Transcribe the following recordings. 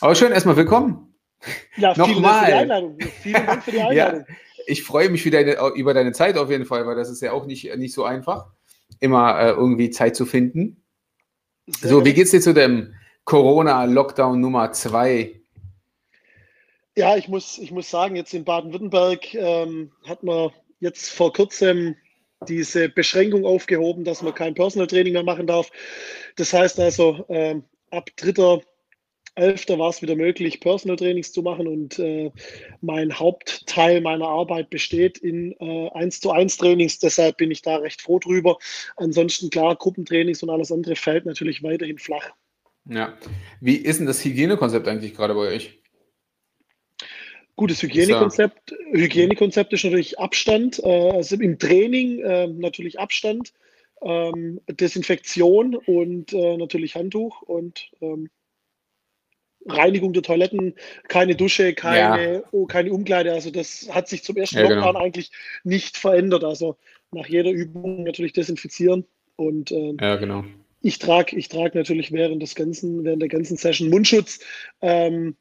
Aber schön, erstmal willkommen. Ja, vielen Dank für die Einladung. Vielen Dank für die Einladung. ja, ich freue mich wieder über deine Zeit auf jeden Fall, weil das ist ja auch nicht, nicht so einfach, immer äh, irgendwie Zeit zu finden. Sehr so, wie geht es dir zu dem Corona-Lockdown Nummer 2? Ja, ich muss, ich muss sagen, jetzt in Baden-Württemberg ähm, hat man jetzt vor kurzem diese Beschränkung aufgehoben, dass man kein Personal Training mehr machen darf. Das heißt also, ähm, ab 3.11. war es wieder möglich, Personal Trainings zu machen und äh, mein Hauptteil meiner Arbeit besteht in äh, 1 zu 1 Trainings, deshalb bin ich da recht froh drüber. Ansonsten klar, Gruppentrainings und alles andere fällt natürlich weiterhin flach. Ja, wie ist denn das Hygienekonzept eigentlich gerade bei euch? Gutes Hygienekonzept. Hygienekonzept ist natürlich Abstand, äh, also im Training äh, natürlich Abstand, ähm, Desinfektion und äh, natürlich Handtuch und ähm, Reinigung der Toiletten, keine Dusche, keine, ja. oh, keine Umkleide. Also das hat sich zum ersten ja. Lockdown genau. eigentlich nicht verändert. Also nach jeder Übung natürlich desinfizieren und ähm, ja, genau. ich trage ich trag natürlich während des ganzen, während der ganzen Session Mundschutz. Ähm,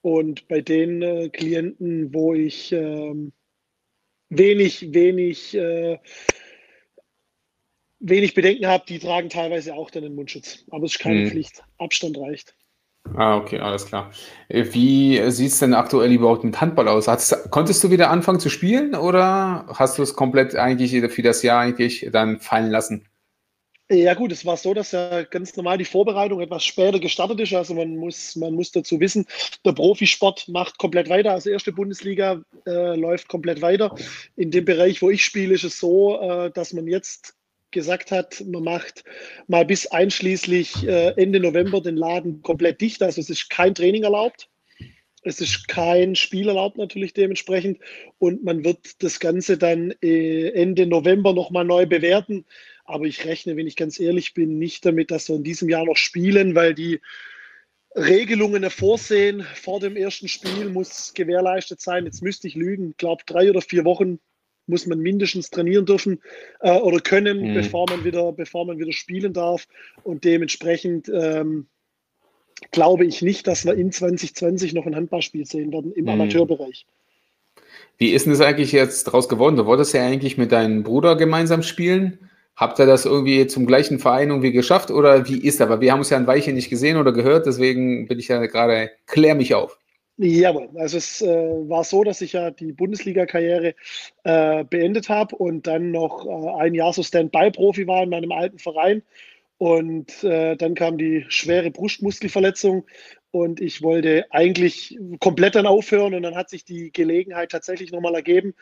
und bei den äh, Klienten, wo ich ähm, wenig, wenig, äh, wenig Bedenken habe, die tragen teilweise auch dann den Mundschutz. Aber es ist keine hm. Pflicht. Abstand reicht. Ah, okay, alles klar. Äh, wie sieht es denn aktuell überhaupt mit Handball aus? Hast, konntest du wieder anfangen zu spielen oder hast du es komplett eigentlich für das Jahr eigentlich dann fallen lassen? Ja gut, es war so, dass ja ganz normal die Vorbereitung etwas später gestartet ist. Also man muss, man muss dazu wissen, der Profisport macht komplett weiter. Also erste Bundesliga äh, läuft komplett weiter. In dem Bereich, wo ich spiele, ist es so, äh, dass man jetzt gesagt hat, man macht mal bis einschließlich äh, Ende November den Laden komplett dicht. Also es ist kein Training erlaubt. Es ist kein Spiel erlaubt natürlich dementsprechend. Und man wird das Ganze dann äh, Ende November nochmal neu bewerten aber ich rechne, wenn ich ganz ehrlich bin, nicht damit, dass wir in diesem Jahr noch spielen, weil die Regelungen vorsehen. Vor dem ersten Spiel muss gewährleistet sein. Jetzt müsste ich lügen. Glaube, drei oder vier Wochen muss man mindestens trainieren dürfen äh, oder können, mhm. bevor, man wieder, bevor man wieder spielen darf. Und dementsprechend ähm, glaube ich nicht, dass wir in 2020 noch ein Handballspiel sehen werden im mhm. Amateurbereich. Wie ist denn das eigentlich jetzt daraus geworden? Du wolltest ja eigentlich mit deinem Bruder gemeinsam spielen. Habt ihr das irgendwie zum gleichen Verein irgendwie geschafft oder wie ist das? Aber wir haben uns ja ein Weilchen nicht gesehen oder gehört, deswegen bin ich ja gerade, klär mich auf. Jawohl, also es äh, war so, dass ich ja die Bundesliga-Karriere äh, beendet habe und dann noch äh, ein Jahr so Stand-by-Profi war in meinem alten Verein. Und äh, dann kam die schwere Brustmuskelverletzung und ich wollte eigentlich komplett dann aufhören und dann hat sich die Gelegenheit tatsächlich nochmal ergeben,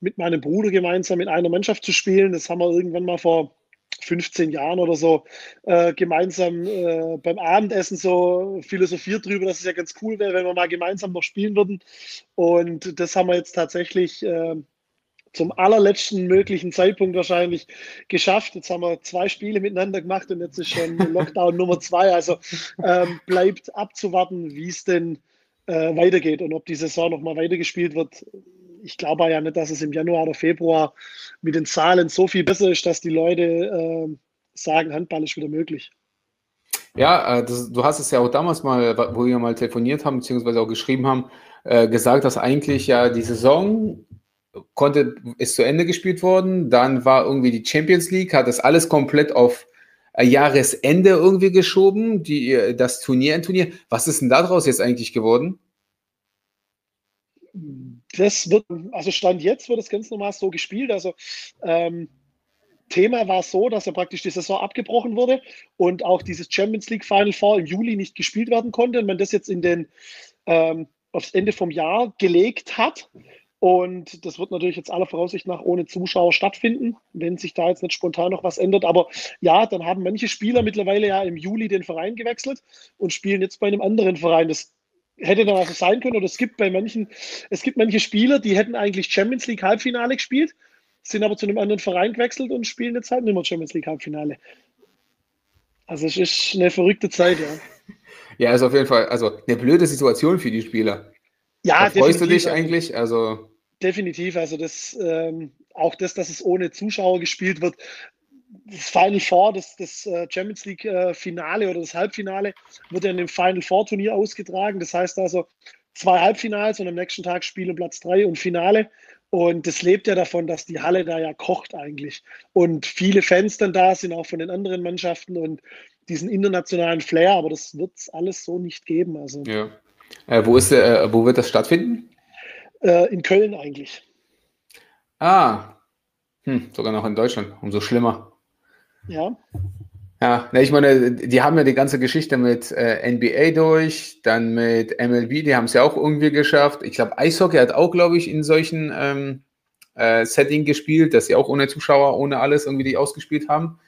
mit meinem Bruder gemeinsam in einer Mannschaft zu spielen. Das haben wir irgendwann mal vor 15 Jahren oder so äh, gemeinsam äh, beim Abendessen so philosophiert drüber, dass es ja ganz cool wäre, wenn wir mal gemeinsam noch spielen würden. Und das haben wir jetzt tatsächlich äh, zum allerletzten möglichen Zeitpunkt wahrscheinlich geschafft. Jetzt haben wir zwei Spiele miteinander gemacht und jetzt ist schon Lockdown Nummer zwei. Also ähm, bleibt abzuwarten, wie es denn äh, weitergeht und ob die Saison nochmal weitergespielt wird ich glaube ja nicht, dass es im Januar oder Februar mit den Zahlen so viel besser ist, dass die Leute äh, sagen, Handball ist wieder möglich. Ja, äh, das, du hast es ja auch damals mal, wo wir mal telefoniert haben, beziehungsweise auch geschrieben haben, äh, gesagt, dass eigentlich ja die Saison konnte, ist zu Ende gespielt worden. Dann war irgendwie die Champions League, hat das alles komplett auf äh, Jahresende irgendwie geschoben, die, das Turnier ein Turnier. Was ist denn daraus jetzt eigentlich geworden? Das wird, also Stand jetzt wird das ganz normal so gespielt. Also ähm, Thema war so, dass ja praktisch die Saison abgebrochen wurde und auch dieses Champions League Final Four im Juli nicht gespielt werden konnte und man das jetzt in den ähm, aufs Ende vom Jahr gelegt hat. Und das wird natürlich jetzt aller Voraussicht nach ohne Zuschauer stattfinden, wenn sich da jetzt nicht spontan noch was ändert. Aber ja, dann haben manche Spieler mittlerweile ja im Juli den Verein gewechselt und spielen jetzt bei einem anderen Verein. Das hätte dann also sein können, oder es gibt bei manchen, es gibt manche Spieler, die hätten eigentlich Champions League Halbfinale gespielt, sind aber zu einem anderen Verein gewechselt und spielen jetzt halt nicht mehr Champions League Halbfinale. Also es ist eine verrückte Zeit, ja. Ja, ist auf jeden Fall, also eine blöde Situation für die Spieler. Ja, da freust du dich eigentlich? Also definitiv, also das ähm, auch das, dass es ohne Zuschauer gespielt wird, das Final Four, das, das äh, Champions League äh, Finale oder das Halbfinale wird ja in dem Final Four Turnier ausgetragen. Das heißt also zwei Halbfinals und am nächsten Tag Spiel Platz drei und Finale. Und das lebt ja davon, dass die Halle da ja kocht eigentlich. Und viele Fans dann da sind, auch von den anderen Mannschaften und diesen internationalen Flair, aber das wird es alles so nicht geben. Also, ja. Äh, wo, ist, äh, wo wird das stattfinden? Äh, in Köln eigentlich. Ah, hm, sogar noch in Deutschland, umso schlimmer. Ja. Ja, ich meine, die haben ja die ganze Geschichte mit äh, NBA durch, dann mit MLB, die haben es ja auch irgendwie geschafft. Ich glaube, Eishockey hat auch, glaube ich, in solchen ähm, äh, Setting gespielt, dass sie auch ohne Zuschauer, ohne alles irgendwie die ausgespielt haben.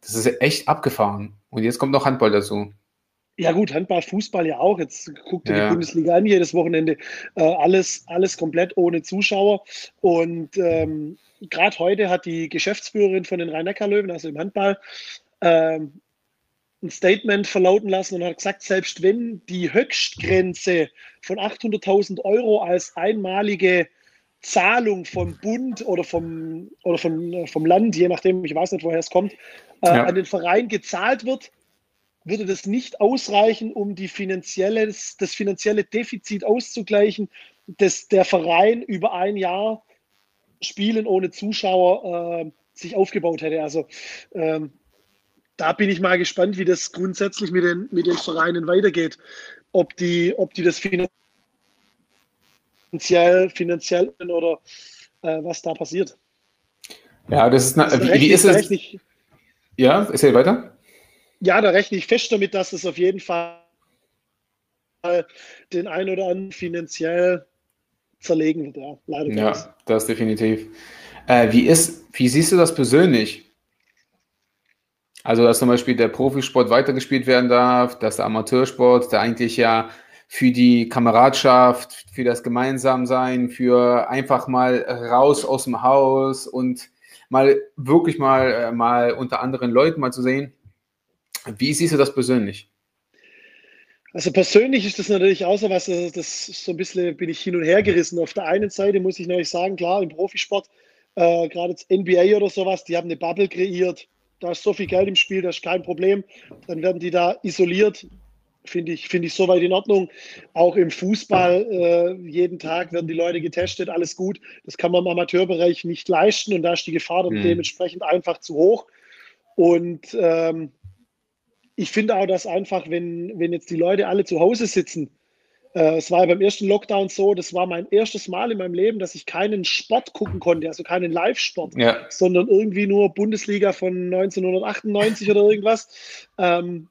Das ist echt abgefahren. Und jetzt kommt noch Handball dazu. Ja gut, Handball, Fußball ja auch. Jetzt guckt ihr ja. die Bundesliga an, jedes Wochenende. Äh, alles, alles komplett ohne Zuschauer. Und ähm, gerade heute hat die Geschäftsführerin von den Rhein-Neckar-Löwen, also im Handball, ähm, ein Statement verlauten lassen und hat gesagt, selbst wenn die Höchstgrenze von 800.000 Euro als einmalige Zahlung vom Bund oder vom, oder vom, vom Land, je nachdem, ich weiß nicht, woher es kommt, äh, ja. an den Verein gezahlt wird, würde das nicht ausreichen, um die finanzielle, das finanzielle Defizit auszugleichen, das der Verein über ein Jahr Spielen ohne Zuschauer äh, sich aufgebaut hätte. Also ähm, da bin ich mal gespannt, wie das grundsätzlich mit den, mit den Vereinen weitergeht. Ob die, ob die das finanziell, finanziell oder äh, was da passiert. Ja, das ist, also, wie, wie ist es? Nicht, ja, erzähl weiter. Ja, da rechne ich fest damit, dass es auf jeden Fall den einen oder anderen finanziell zerlegen wird. Ja, leider. Ja, das definitiv. Äh, wie, ist, wie siehst du das persönlich? Also, dass zum Beispiel der Profisport weitergespielt werden darf, dass der Amateursport, der eigentlich ja für die Kameradschaft, für das Gemeinsamsein, für einfach mal raus aus dem Haus und mal wirklich mal, äh, mal unter anderen Leuten mal zu sehen. Wie siehst du das persönlich? Also persönlich ist das natürlich auch so was, das so ein bisschen bin ich hin und her gerissen. Auf der einen Seite muss ich natürlich sagen, klar, im Profisport, äh, gerade jetzt NBA oder sowas, die haben eine Bubble kreiert, da ist so viel Geld im Spiel, das ist kein Problem. Dann werden die da isoliert. Finde ich, finde ich soweit in Ordnung. Auch im Fußball, äh, jeden Tag werden die Leute getestet, alles gut. Das kann man im Amateurbereich nicht leisten und da ist die Gefahr dann mhm. dementsprechend einfach zu hoch. Und ähm, ich finde auch, dass einfach, wenn, wenn jetzt die Leute alle zu Hause sitzen, äh, es war ja beim ersten Lockdown so, das war mein erstes Mal in meinem Leben, dass ich keinen Sport gucken konnte, also keinen Live-Sport, ja. sondern irgendwie nur Bundesliga von 1998 oder irgendwas. Ähm,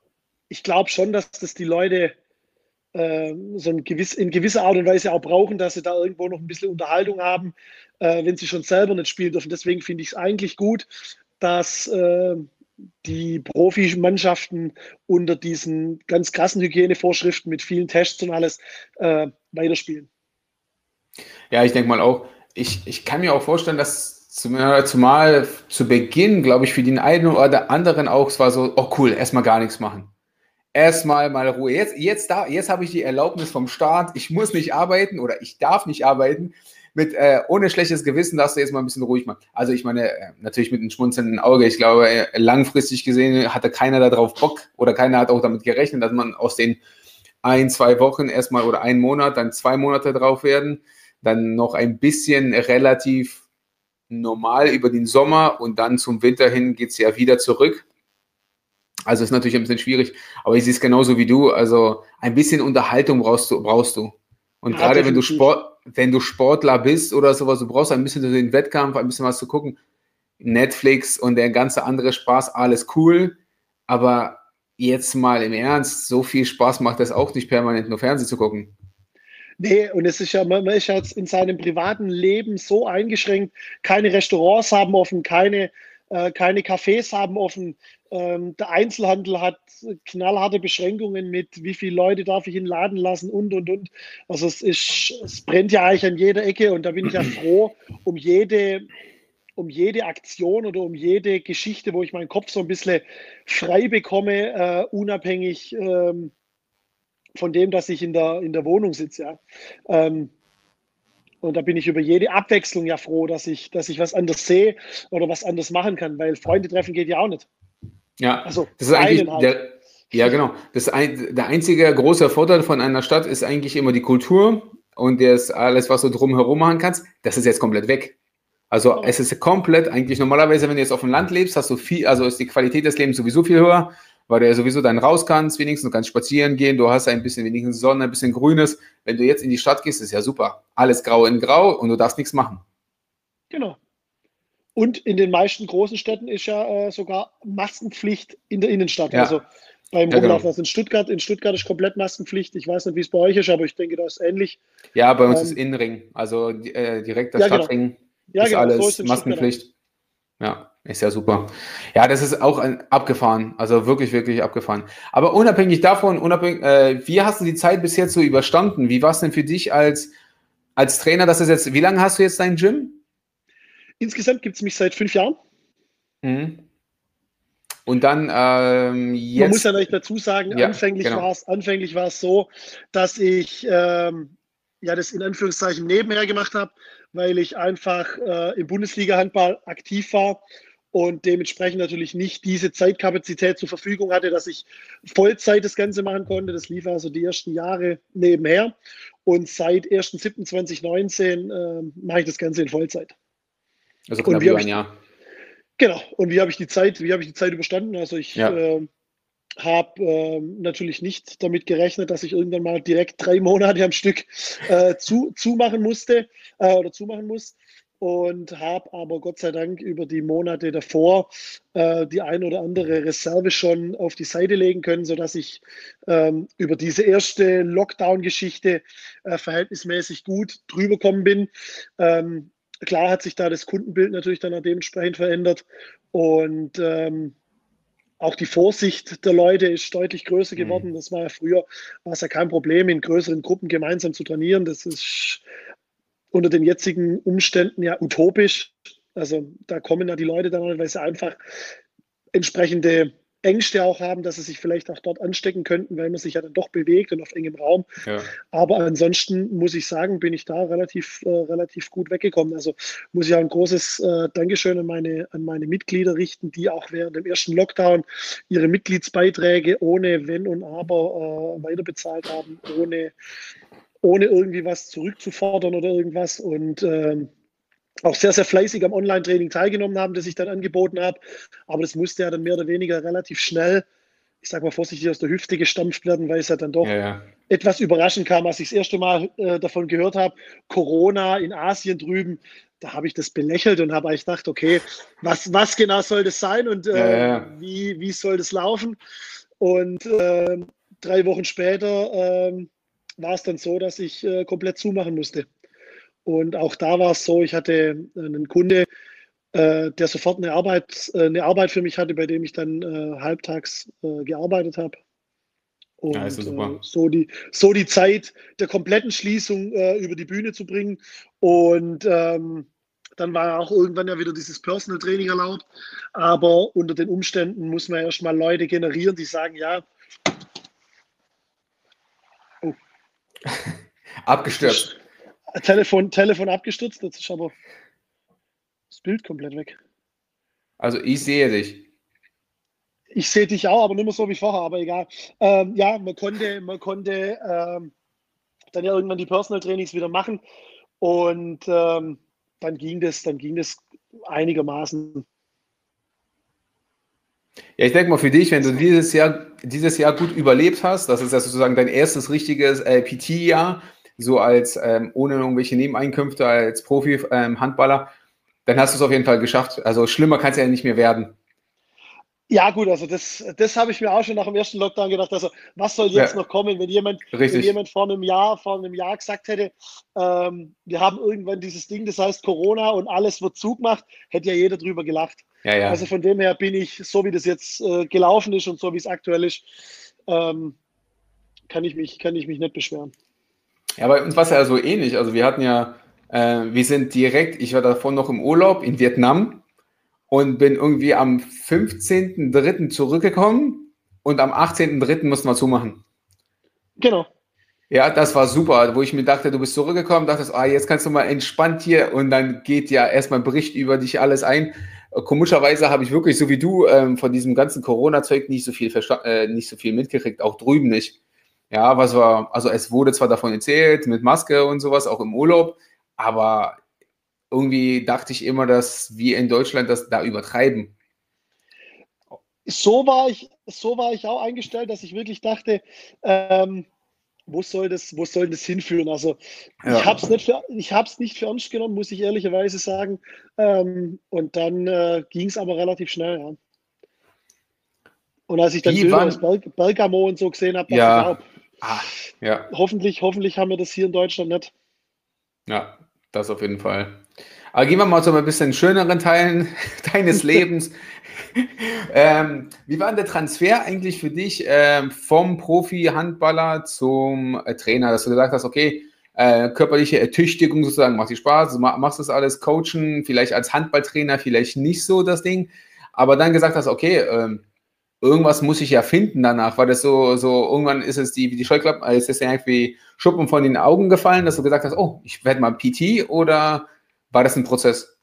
ich glaube schon, dass das die Leute äh, so ein gewiss, in gewisser Art und Weise auch brauchen, dass sie da irgendwo noch ein bisschen Unterhaltung haben, äh, wenn sie schon selber nicht spielen dürfen. Deswegen finde ich es eigentlich gut, dass äh, die Profimannschaften unter diesen ganz krassen Hygienevorschriften mit vielen Tests und alles äh, weiterspielen. Ja, ich denke mal auch, ich, ich kann mir auch vorstellen, dass zumal, zumal zu Beginn, glaube ich, für den einen oder anderen auch, es war so, oh cool, erstmal gar nichts machen. Erstmal mal Ruhe. Jetzt, jetzt, jetzt habe ich die Erlaubnis vom Staat, ich muss nicht arbeiten oder ich darf nicht arbeiten mit äh, ohne schlechtes Gewissen darfst du jetzt mal ein bisschen ruhig machen. Also ich meine, äh, natürlich mit einem schmunzelnden Auge. Ich glaube, äh, langfristig gesehen hatte keiner darauf Bock oder keiner hat auch damit gerechnet, dass man aus den ein, zwei Wochen erstmal oder einen Monat, dann zwei Monate drauf werden, dann noch ein bisschen relativ normal über den Sommer und dann zum Winter hin geht es ja wieder zurück. Also ist natürlich ein bisschen schwierig, aber ich sehe es genauso wie du. Also ein bisschen Unterhaltung brauchst du, brauchst du. Und ja, gerade wenn du Sport, wenn du Sportler bist oder sowas, du brauchst ein bisschen den Wettkampf, ein bisschen was zu gucken. Netflix und der ganze andere Spaß, alles cool. Aber jetzt mal im Ernst, so viel Spaß macht das auch nicht permanent nur Fernsehen zu gucken. Nee, und es ist ja, man ist ja in seinem privaten Leben so eingeschränkt. Keine Restaurants haben offen, keine, äh, keine Cafés haben offen. Ähm, der Einzelhandel hat knallharte Beschränkungen mit, wie viele Leute darf ich in den Laden lassen und, und, und. Also es, ist, es brennt ja eigentlich an jeder Ecke und da bin ich ja froh um jede, um jede Aktion oder um jede Geschichte, wo ich meinen Kopf so ein bisschen frei bekomme, äh, unabhängig ähm, von dem, dass ich in der, in der Wohnung sitze. Ja. Ähm, Und da bin ich über jede Abwechslung ja froh, dass ich, dass ich was anderes sehe oder was anderes machen kann, weil Freunde treffen geht ja auch nicht. Ja, also das ist eigentlich halt. der, ja genau. Das ein, der einzige große Vorteil von einer Stadt ist eigentlich immer die Kultur und das alles, was du drumherum machen kannst. Das ist jetzt komplett weg. Also es ist komplett eigentlich normalerweise, wenn du jetzt auf dem Land lebst, hast du viel, also ist die Qualität des Lebens sowieso viel höher weil du ja sowieso dann raus kannst, wenigstens, du kannst spazieren gehen, du hast ein bisschen wenigstens Sonne, ein bisschen Grünes. Wenn du jetzt in die Stadt gehst, ist ja super. Alles grau in grau und du darfst nichts machen. Genau. Und in den meisten großen Städten ist ja äh, sogar Maskenpflicht in der Innenstadt. Ja. Also beim ja, Rumlaufen. Genau. Also in Stuttgart, in Stuttgart ist komplett Maskenpflicht. Ich weiß nicht, wie es bei euch ist, aber ich denke, das ist ähnlich. Ja, bei uns ähm, ist Innenring, also äh, direkt der ja, genau. Stadtring. Genau. Ja, ist genau, alles so ist Maskenpflicht. Ja. Ist ja super. Ja, das ist auch ein, abgefahren. Also wirklich, wirklich abgefahren. Aber unabhängig davon, unabhängig, äh, wie hast du die Zeit bis jetzt so überstanden? Wie war es denn für dich als, als Trainer? Das ist jetzt, wie lange hast du jetzt dein Gym? Insgesamt gibt es mich seit fünf Jahren. Mhm. Und dann ähm, jetzt. Man muss ja nicht dazu sagen, ja, anfänglich genau. war es anfänglich war es so, dass ich ähm, ja das in Anführungszeichen nebenher gemacht habe, weil ich einfach äh, im Bundesliga-Handball aktiv war und dementsprechend natürlich nicht diese Zeitkapazität zur Verfügung hatte, dass ich Vollzeit das Ganze machen konnte. Das lief also die ersten Jahre nebenher. Und seit 1.7.2019 äh, mache ich das Ganze in Vollzeit. Also knapp über ein Jahr. Genau. Und wie habe ich die Zeit, wie habe ich die Zeit überstanden? Also ich ja. äh, habe äh, natürlich nicht damit gerechnet, dass ich irgendwann mal direkt drei Monate am Stück äh, zu, zumachen musste äh, oder zumachen muss und habe aber Gott sei Dank über die Monate davor äh, die ein oder andere Reserve schon auf die Seite legen können, sodass ich ähm, über diese erste Lockdown-Geschichte äh, verhältnismäßig gut drüber gekommen bin. Ähm, klar hat sich da das Kundenbild natürlich dann auch dementsprechend verändert und ähm, auch die Vorsicht der Leute ist deutlich größer geworden. Mhm. Das war ja früher, war es ja kein Problem, in größeren Gruppen gemeinsam zu trainieren. Das ist unter den jetzigen Umständen ja utopisch. Also da kommen ja die Leute dann, weil sie einfach entsprechende Ängste auch haben, dass sie sich vielleicht auch dort anstecken könnten, weil man sich ja dann doch bewegt und auf engem Raum. Ja. Aber ansonsten muss ich sagen, bin ich da relativ, äh, relativ gut weggekommen. Also muss ich auch ein großes äh, Dankeschön an meine, an meine Mitglieder richten, die auch während dem ersten Lockdown ihre Mitgliedsbeiträge ohne Wenn und Aber äh, weiterbezahlt haben, ohne ohne irgendwie was zurückzufordern oder irgendwas und ähm, auch sehr, sehr fleißig am Online-Training teilgenommen haben, das ich dann angeboten habe. Aber das musste ja dann mehr oder weniger relativ schnell, ich sage mal vorsichtig, aus der Hüfte gestampft werden, weil es ja dann doch ja, ja. etwas überraschend kam, als ich das erste Mal äh, davon gehört habe, Corona in Asien drüben. Da habe ich das belächelt und habe eigentlich gedacht, okay, was, was genau soll das sein und äh, ja, Wie, wie soll das laufen? Und äh, drei Wochen später ähm, war es dann so, dass ich äh, komplett zumachen musste. Und auch da war es so, ich hatte einen Kunde, äh, der sofort eine Arbeit, äh, eine Arbeit für mich hatte, bei dem ich dann äh, halbtags äh, gearbeitet habe. Und ja, äh, so, die, so die Zeit der kompletten Schließung über die Bühne zu bringen. Und ähm, dann war auch irgendwann ja wieder dieses Personal Training erlaubt. Aber unter den Umständen muss man erstmal Leute generieren, die sagen, ja, Abgestürzt. Telefon, Telefon abgestürzt, jetzt ist aber das Bild komplett weg. Also ich sehe dich. Ich sehe dich auch, aber nicht mehr so wie vorher, aber egal. Ähm, ja, man konnte, man konnte ähm, dann ja irgendwann die Personal Trainings wieder machen und ähm, dann ging das, dann ging das einigermaßen. Ja, ich denke mal für dich, wenn du dieses Jahr, dieses Jahr gut überlebt hast, das ist ja sozusagen dein erstes richtiges äh, PT-Jahr, so als ähm, ohne irgendwelche Nebeneinkünfte als Profi-Handballer, ähm, dann hast du es auf jeden Fall geschafft. Also schlimmer kann es ja nicht mehr werden. Ja, gut, also das, das habe ich mir auch schon nach dem ersten Lockdown gedacht. Also, was soll jetzt ja. noch kommen, wenn jemand, wenn jemand vor einem Jahr, vor einem Jahr gesagt hätte, ähm, wir haben irgendwann dieses Ding, das heißt Corona und alles wird zugemacht, hätte ja jeder drüber gelacht. Ja, ja. Also von dem her bin ich, so wie das jetzt äh, gelaufen ist und so wie es aktuell ist, ähm, kann, ich mich, kann ich mich nicht beschweren. Ja, bei uns war es ja so ähnlich. Also wir hatten ja, äh, wir sind direkt, ich war davon noch im Urlaub in Vietnam und bin irgendwie am 15.03. zurückgekommen und am 18.03. mussten wir zumachen. Genau. Ja, das war super, wo ich mir dachte, du bist zurückgekommen, dachtest, ah, jetzt kannst du mal entspannt hier und dann geht ja erstmal Bericht über dich alles ein. Komischerweise habe ich wirklich, so wie du, ähm, von diesem ganzen Corona-Zeug nicht so viel äh, nicht so viel mitgekriegt, auch drüben nicht. Ja, was war, also es wurde zwar davon erzählt, mit Maske und sowas, auch im Urlaub, aber irgendwie dachte ich immer, dass wir in Deutschland das da übertreiben. So war ich, so war ich auch eingestellt, dass ich wirklich dachte, ähm, wo soll das, wo soll das hinführen? Also ja. ich habe es nicht, für, nicht für ernst genommen, muss ich ehrlicherweise sagen. Ähm, und dann äh, ging es aber relativ schnell, ja. Und als ich dann Bilder aus Berg, Bergamo und so gesehen habe, ja. Ah, ja. hoffentlich, hoffentlich haben wir das hier in Deutschland nicht. Ja, das auf jeden Fall. Aber gehen wir mal zu ein bisschen schöneren Teilen deines Lebens. ähm, wie war der Transfer eigentlich für dich ähm, vom Profi-Handballer zum äh, Trainer, dass du gesagt hast, okay, äh, körperliche Ertüchtigung sozusagen macht dir Spaß, du machst das alles, Coachen, vielleicht als Handballtrainer, vielleicht nicht so das Ding, aber dann gesagt hast, okay, ähm, irgendwas muss ich ja finden danach, weil das so, so irgendwann ist es die, die Scheuklappen, äh, ist es irgendwie Schuppen von den Augen gefallen, dass du gesagt hast, oh, ich werde mal PT oder war das ein Prozess?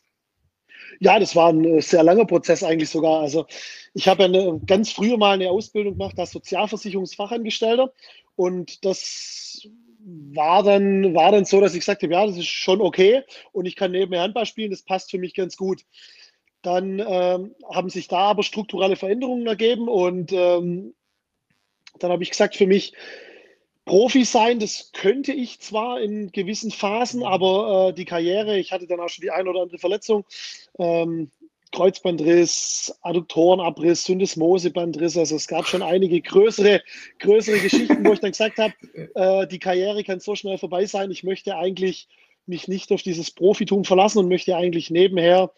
Ja, das war ein äh, sehr langer Prozess eigentlich sogar. Also ich habe ja ganz früher mal eine Ausbildung gemacht als Sozialversicherungsfachangestellter und das war dann, war dann so, dass ich gesagt habe, ja, das ist schon okay und ich kann nebenher Handball spielen, das passt für mich ganz gut. Dann ähm, haben sich da aber strukturelle Veränderungen ergeben und ähm, dann habe ich gesagt für mich, Profi sein, das könnte ich zwar in gewissen Phasen, aber äh, die Karriere, ich hatte dann auch schon die eine oder andere Verletzung, ähm, Kreuzbandriss, Adduktorenabriss, Syndesmosebandriss, also es gab schon einige größere, größere Geschichten, wo ich dann gesagt habe, äh, die Karriere kann so schnell vorbei sein, ich möchte eigentlich mich nicht auf dieses Profitum verlassen und möchte eigentlich nebenher,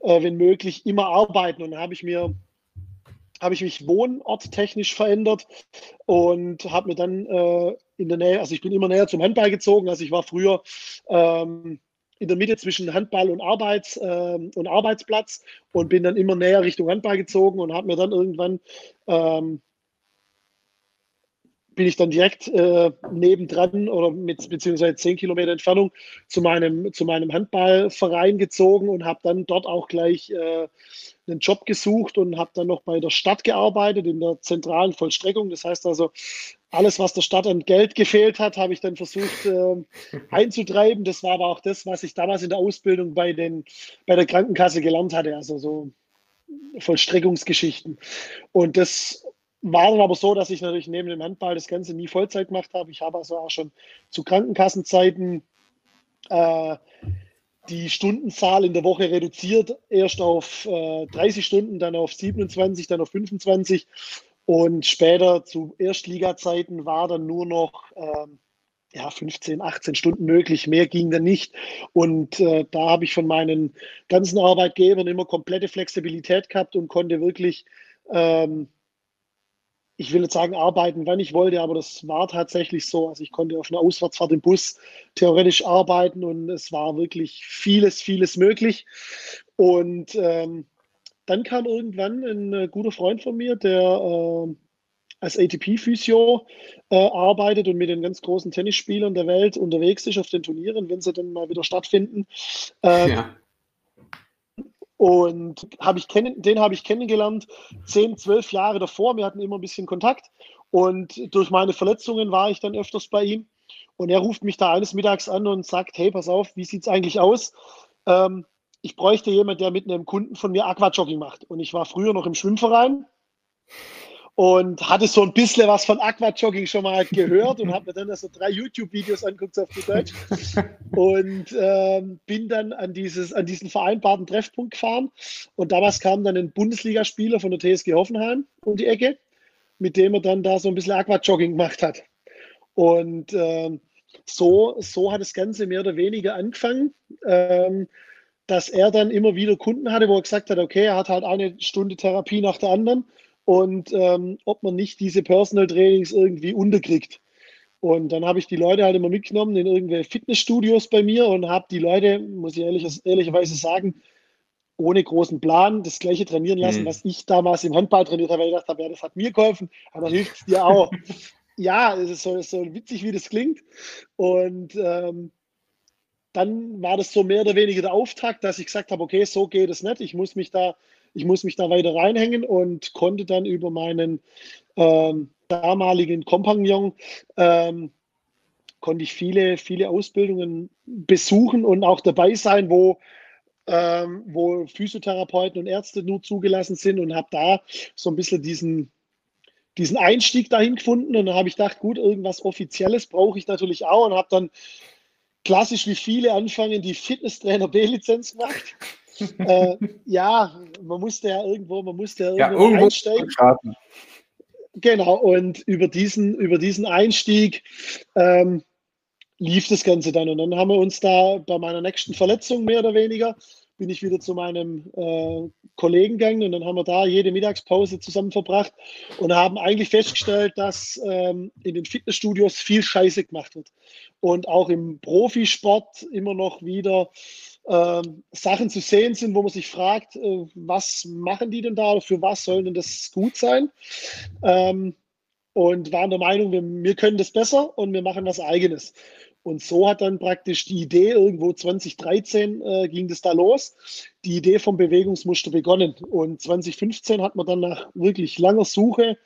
äh, wenn möglich, immer arbeiten. Und dann habe ich mir habe ich mich wohnorttechnisch verändert und habe mir dann äh, in der Nähe, also ich bin immer näher zum Handball gezogen. Also ich war früher ähm, in der Mitte zwischen Handball und, Arbeits, äh, und Arbeitsplatz und bin dann immer näher Richtung Handball gezogen und habe mir dann irgendwann ähm, bin ich dann direkt äh, nebendran oder mit beziehungsweise zehn Kilometer Entfernung zu meinem, zu meinem Handballverein gezogen und habe dann dort auch gleich äh, einen Job gesucht und habe dann noch bei der Stadt gearbeitet in der zentralen Vollstreckung. Das heißt also, alles, was der Stadt an Geld gefehlt hat, habe ich dann versucht äh, einzutreiben. Das war aber auch das, was ich damals in der Ausbildung bei, den, bei der Krankenkasse gelernt hatte. Also so Vollstreckungsgeschichten. Und das war dann aber so, dass ich natürlich neben dem Handball das Ganze nie Vollzeit gemacht habe. Ich habe also auch schon zu Krankenkassenzeiten äh, die Stundenzahl in der Woche reduziert, erst auf äh, 30 Stunden, dann auf 27, dann auf 25 und später zu Erstliga-Zeiten war dann nur noch ähm, ja, 15, 18 Stunden möglich, mehr ging dann nicht. Und äh, da habe ich von meinen ganzen Arbeitgebern immer komplette Flexibilität gehabt und konnte wirklich ähm, ich will nicht sagen arbeiten, wann ich wollte, aber das war tatsächlich so. Also ich konnte auf einer Auswärtsfahrt im Bus theoretisch arbeiten und es war wirklich vieles, vieles möglich. Und ähm, dann kam irgendwann ein äh, guter Freund von mir, der äh, als ATP-Physio äh, arbeitet und mit den ganz großen Tennisspielern der Welt unterwegs ist auf den Turnieren, wenn sie dann mal wieder stattfinden. Ähm, ja. Und hab ich kennen, den habe ich kennengelernt, zehn, zwölf Jahre davor. Wir hatten immer ein bisschen Kontakt. Und durch meine Verletzungen war ich dann öfters bei ihm. Und er ruft mich da eines Mittags an und sagt: Hey, pass auf, wie sieht es eigentlich aus? Ähm, ich bräuchte jemanden, der mit einem Kunden von mir Aquajogging macht. Und ich war früher noch im Schwimmverein und hatte so ein bisschen was von Aquajogging schon mal gehört und habe mir dann also drei YouTube-Videos angeguckt auf Deutsch und ähm, bin dann an, dieses, an diesen vereinbarten Treffpunkt gefahren und damals kam dann ein Bundesligaspieler von der TSG Hoffenheim um die Ecke, mit dem er dann da so ein bisschen Aquajogging gemacht hat. Und ähm, so, so hat das Ganze mehr oder weniger angefangen. Ähm, dass er dann immer wieder Kunden hatte, wo er gesagt hat, okay, er hat halt eine Stunde Therapie nach der anderen und ähm, ob man nicht diese Personal Trainings irgendwie unterkriegt. Und dann habe ich die Leute halt immer mitgenommen in irgendwelche Fitnessstudios bei mir und habe die Leute, muss ich ehrlich, ehrlicherweise sagen, ohne großen Plan das gleiche trainieren lassen, mhm. was ich damals im Handball trainiert habe, weil ich dachte, ja, das hat mir geholfen, aber hilft dir auch. ja, es ist so, so witzig, wie das klingt. Und ähm, dann war das so mehr oder weniger der Auftakt, dass ich gesagt habe, okay, so geht es nicht. Ich muss mich da, ich muss mich da weiter reinhängen und konnte dann über meinen ähm, damaligen Kompagnon ähm, konnte ich viele, viele Ausbildungen besuchen und auch dabei sein, wo, ähm, wo Physiotherapeuten und Ärzte nur zugelassen sind und habe da so ein bisschen diesen, diesen Einstieg dahin gefunden. Und dann habe ich gedacht, gut, irgendwas Offizielles brauche ich natürlich auch und habe dann klassisch wie viele anfangen, die Fitnesstrainer B-Lizenz gemacht. äh, ja, man musste ja irgendwo, man musste ja irgendwo, ja, irgendwo einsteigen. Starten. Genau, und über diesen, über diesen Einstieg ähm, lief das Ganze dann. Und dann haben wir uns da bei meiner nächsten Verletzung mehr oder weniger, bin ich wieder zu meinem äh, Kollegen gegangen und dann haben wir da jede Mittagspause zusammen verbracht und haben eigentlich festgestellt, dass ähm, in den Fitnessstudios viel Scheiße gemacht wird. Und auch im Profisport immer noch wieder Sachen zu sehen sind, wo man sich fragt, äh, was machen die denn da oder für was soll denn das gut sein? Ähm, und waren der Meinung, wir, wir können das besser und wir machen was Eigenes. Und so hat dann praktisch die Idee, irgendwo 2013 äh, ging das da los, die Idee vom Bewegungsmuster begonnen. Und 2015 hat man dann nach wirklich langer Suche,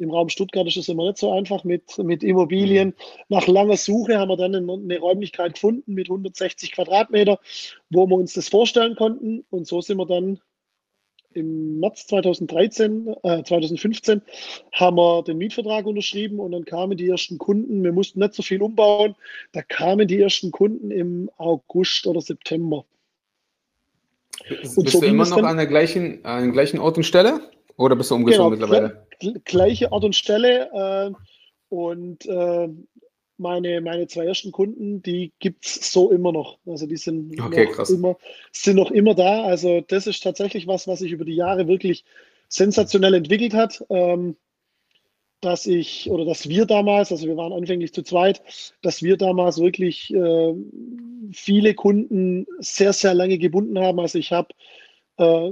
im Raum Stuttgart ist es immer nicht so einfach mit, mit Immobilien, nach langer Suche haben wir dann eine, Räumlichkeit gefunden mit 160 Quadratmeter, wo wir uns das vorstellen konnten. Und so sind wir dann im März 2013, äh, 2015 haben wir den Mietvertrag unterschrieben und dann kamen die ersten Kunden. Wir mussten nicht so viel umbauen. Da kamen die ersten Kunden im August oder September. Und bist so du immer noch an der gleichen, an der gleichen Ort und Stelle? Oder bist du umgezogen genau, mittlerweile? Gleiche Ort und Stelle. Äh, und äh, meine, meine zwei ersten Kunden, die gibt es so immer noch. Also die sind, okay, noch immer, sind noch immer da. Also das ist tatsächlich was, was sich über die Jahre wirklich sensationell entwickelt hat. Ähm, dass ich oder dass wir damals, also wir waren anfänglich zu zweit, dass wir damals wirklich äh, viele Kunden sehr, sehr lange gebunden haben. Also ich habe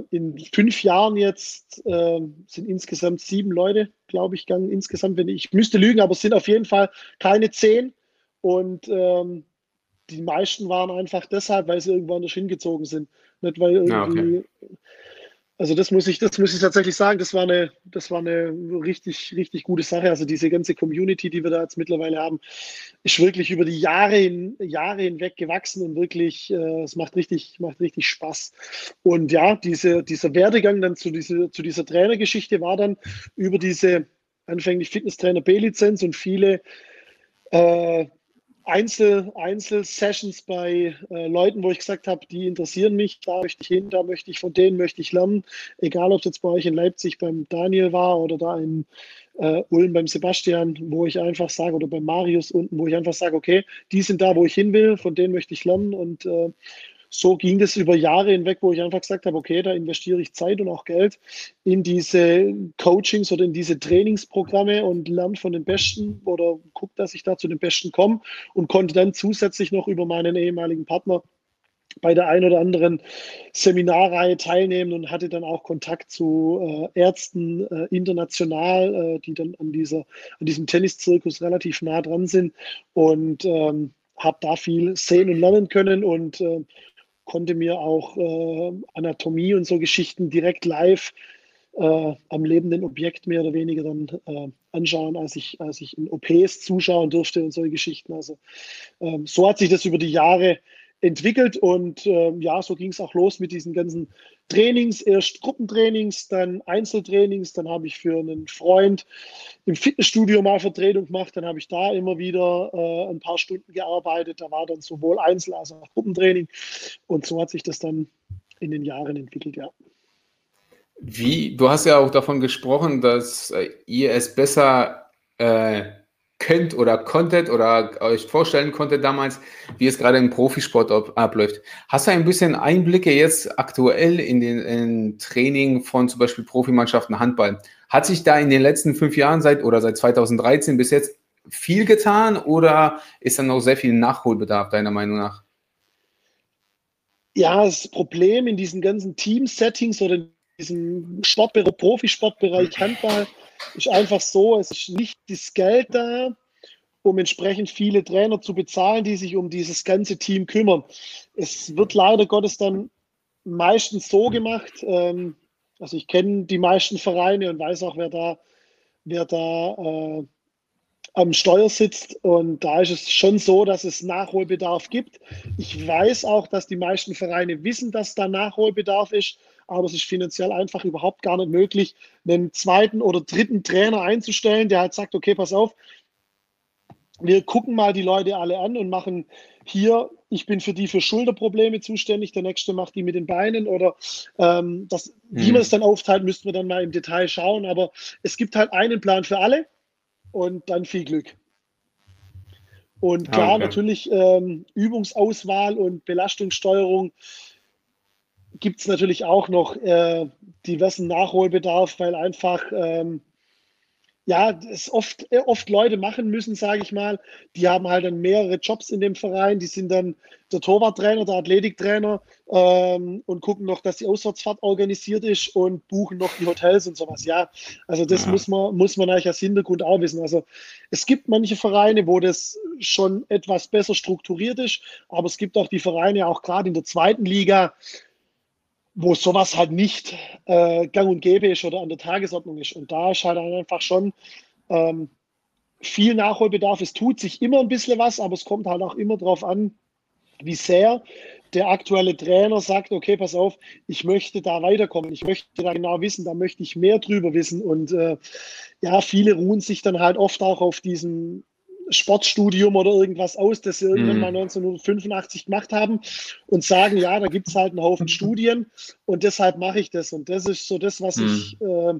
in fünf Jahren jetzt äh, sind insgesamt sieben Leute, glaube ich, gegangen. Insgesamt, wenn ich, ich müsste lügen, aber es sind auf jeden Fall keine zehn. Und ähm, die meisten waren einfach deshalb, weil sie irgendwo anders hingezogen sind. Nicht weil irgendwie, ja, okay. Also das muss ich, das muss ich tatsächlich sagen, das war eine, das war eine richtig, richtig gute Sache. Also diese ganze Community, die wir da jetzt mittlerweile haben, ist wirklich über die Jahre, hin, Jahre hinweg gewachsen und wirklich, äh, es macht richtig, macht richtig Spaß. Und ja, diese, dieser Werdegang dann zu, diese, zu dieser Trainergeschichte war dann über diese anfänglich Fitnesstrainer B-Lizenz und viele äh, Einzel, Einzel-Sessions bei äh, Leuten, wo ich gesagt habe, die interessieren mich, da möchte ich hin, da möchte ich von denen möchte ich lernen. Egal, ob es jetzt bei euch in Leipzig beim Daniel war oder da in äh, Ulm beim Sebastian, wo ich einfach sage, oder bei Marius unten, wo ich einfach sage, okay, die sind da, wo ich hin will, von denen möchte ich lernen und äh, so ging das über Jahre hinweg, wo ich einfach gesagt habe, okay, da investiere ich Zeit und auch Geld in diese Coachings oder in diese Trainingsprogramme und lerne von den Besten oder gucke, dass ich da zu den Besten komme und konnte dann zusätzlich noch über meinen ehemaligen Partner bei der einen oder anderen Seminarreihe teilnehmen und hatte dann auch Kontakt zu äh, Ärzten äh, international, äh, die dann an, dieser, an diesem Tenniszirkus relativ nah dran sind und ähm, habe da viel sehen und lernen können und äh, konnte mir auch äh, Anatomie und so Geschichten direkt live äh, am lebenden Objekt mehr oder weniger dann äh, anschauen, als ich, als ich in OPs zuschauen durfte und solche Geschichten. Also ähm, so hat sich das über die Jahre entwickelt und äh, ja, so ging es auch los mit diesen ganzen Trainings, erst Gruppentrainings, dann Einzeltrainings, dann habe ich für einen Freund im Fitnessstudio mal Vertretung gemacht, dann habe ich da immer wieder äh, ein paar Stunden gearbeitet, da war dann sowohl Einzel- als auch Gruppentraining. Und so hat sich das dann in den Jahren entwickelt, ja. Wie, du hast ja auch davon gesprochen, dass äh, ihr es besser äh, könnt oder konntet oder euch vorstellen konntet damals, wie es gerade im Profisport ab, abläuft. Hast du ein bisschen Einblicke jetzt aktuell in den in Training von zum Beispiel Profimannschaften Handball? Hat sich da in den letzten fünf Jahren seit oder seit 2013 bis jetzt viel getan oder ist da noch sehr viel Nachholbedarf deiner Meinung nach? Ja, das Problem in diesen ganzen Team-Settings oder in diesem Sportbereich, Profisportbereich Handball ist einfach so, es ist nicht das Geld da, um entsprechend viele Trainer zu bezahlen, die sich um dieses ganze Team kümmern. Es wird leider Gottes dann meistens so gemacht, ähm, also ich kenne die meisten Vereine und weiß auch, wer da, wer da äh, am Steuer sitzt. Und da ist es schon so, dass es Nachholbedarf gibt. Ich weiß auch, dass die meisten Vereine wissen, dass da Nachholbedarf ist, aber es ist finanziell einfach überhaupt gar nicht möglich, einen zweiten oder dritten Trainer einzustellen, der halt sagt, okay, pass auf, wir gucken mal die Leute alle an und machen hier, ich bin für die für Schulterprobleme zuständig, der nächste macht die mit den Beinen oder ähm, das, mhm. wie man es dann aufteilt, müssten wir dann mal im Detail schauen. Aber es gibt halt einen Plan für alle und dann viel Glück. Und klar, okay. natürlich ähm, Übungsauswahl und Belastungssteuerung gibt es natürlich auch noch äh, diversen Nachholbedarf, weil einfach ähm, ja, es oft, äh, oft Leute machen müssen, sage ich mal. Die haben halt dann mehrere Jobs in dem Verein. Die sind dann der Torwarttrainer, der Athletiktrainer ähm, und gucken noch, dass die Auswärtsfahrt organisiert ist und buchen noch die Hotels und sowas. Ja, also das ja. muss man, muss man eigentlich als Hintergrund auch wissen. Also es gibt manche Vereine, wo das schon etwas besser strukturiert ist, aber es gibt auch die Vereine, auch gerade in der zweiten Liga, wo sowas halt nicht äh, gang und gäbe ist oder an der Tagesordnung ist. Und da ist halt einfach schon ähm, viel Nachholbedarf. Es tut sich immer ein bisschen was, aber es kommt halt auch immer darauf an, wie sehr der aktuelle Trainer sagt, okay, pass auf, ich möchte da weiterkommen, ich möchte da genau wissen, da möchte ich mehr drüber wissen. Und äh, ja, viele ruhen sich dann halt oft auch auf diesen Sportstudium oder irgendwas aus, das sie irgendwann mhm. mal 1985 gemacht haben und sagen, ja, da gibt es halt einen Haufen Studien und deshalb mache ich das. Und das ist so das, was mhm. ich äh,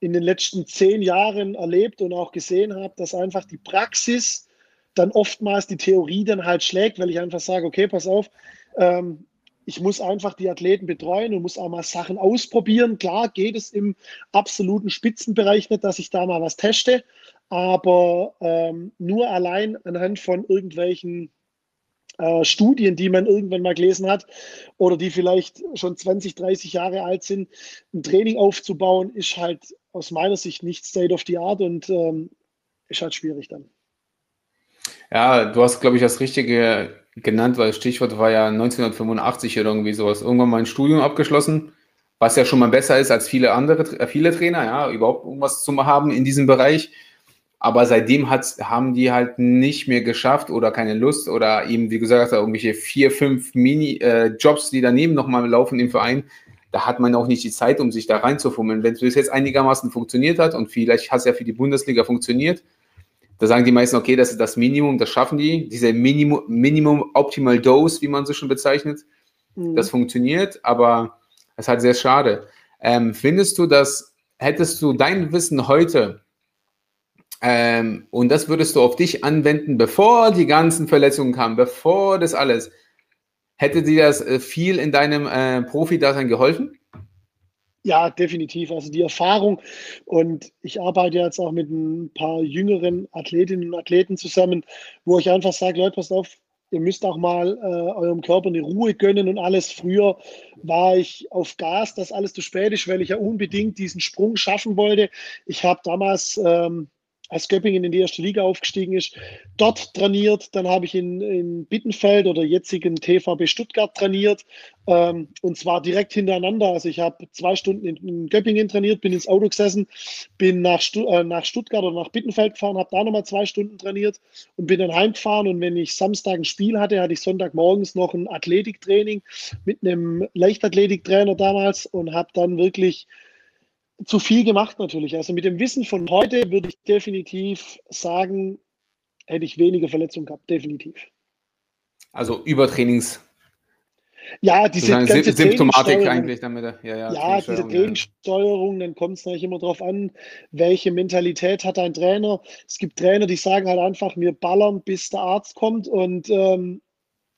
in den letzten zehn Jahren erlebt und auch gesehen habe, dass einfach die Praxis dann oftmals die Theorie dann halt schlägt, weil ich einfach sage, okay, pass auf, ähm, ich muss einfach die Athleten betreuen und muss auch mal Sachen ausprobieren. Klar geht es im absoluten Spitzenbereich nicht, dass ich da mal was teste, aber ähm, nur allein anhand von irgendwelchen äh, Studien, die man irgendwann mal gelesen hat oder die vielleicht schon 20, 30 Jahre alt sind, ein Training aufzubauen, ist halt aus meiner Sicht nicht State of the Art und ähm, ist halt schwierig dann. Ja, du hast, glaube ich, das Richtige genannt, weil Stichwort war ja 1985 oder irgendwie sowas. Irgendwann mal ein Studium abgeschlossen, was ja schon mal besser ist als viele andere, äh, viele Trainer, ja, überhaupt irgendwas zu haben in diesem Bereich. Aber seitdem hat's, haben die halt nicht mehr geschafft oder keine Lust oder eben, wie gesagt, irgendwelche vier, fünf Mini-Jobs, äh, die daneben nochmal laufen im Verein. Da hat man auch nicht die Zeit, um sich da reinzufummeln. Wenn es bis jetzt einigermaßen funktioniert hat und vielleicht hat es ja für die Bundesliga funktioniert, da sagen die meisten, okay, das ist das Minimum, das schaffen die. Diese Minimum, Minimum Optimal Dose, wie man so schon bezeichnet, mhm. das funktioniert, aber es ist halt sehr schade. Ähm, findest du, dass hättest du dein Wissen heute ähm, und das würdest du auf dich anwenden, bevor die ganzen Verletzungen kamen, bevor das alles. Hätte dir das äh, viel in deinem äh, Profi-Dasein geholfen? Ja, definitiv. Also die Erfahrung und ich arbeite jetzt auch mit ein paar jüngeren Athletinnen und Athleten zusammen, wo ich einfach sage, Leute, passt auf, ihr müsst auch mal äh, eurem Körper eine Ruhe gönnen und alles. Früher war ich auf Gas, dass alles zu spät ist, weil ich ja unbedingt diesen Sprung schaffen wollte. Ich habe damals ähm, als Göppingen in die erste Liga aufgestiegen ist, dort trainiert. Dann habe ich in, in Bittenfeld oder jetzigen TVB Stuttgart trainiert ähm, und zwar direkt hintereinander. Also ich habe zwei Stunden in, in, Göppingen trainiert, bin ins Auto gesessen, bin nach, Stu äh, nach Stuttgart oder nach Bittenfeld gefahren, habe da nochmal zwei Stunden trainiert und bin dann heimgefahren. Und wenn ich Samstag ein Spiel hatte, hatte ich Sonntagmorgens noch ein Athletiktraining mit einem Leichtathletiktrainer damals und habe dann wirklich zu viel gemacht natürlich. Also mit dem Wissen von heute würde ich definitiv sagen, hätte ich weniger Verletzungen gehabt, definitiv. Also Übertrainings. Ja, diese ganze Symptomatik eigentlich damit. Ja, ja, ja diese Trainingssteuerung, dann kommt es natürlich immer darauf an, welche Mentalität hat ein Trainer. Es gibt Trainer, die sagen halt einfach, wir ballern, bis der Arzt kommt und ähm,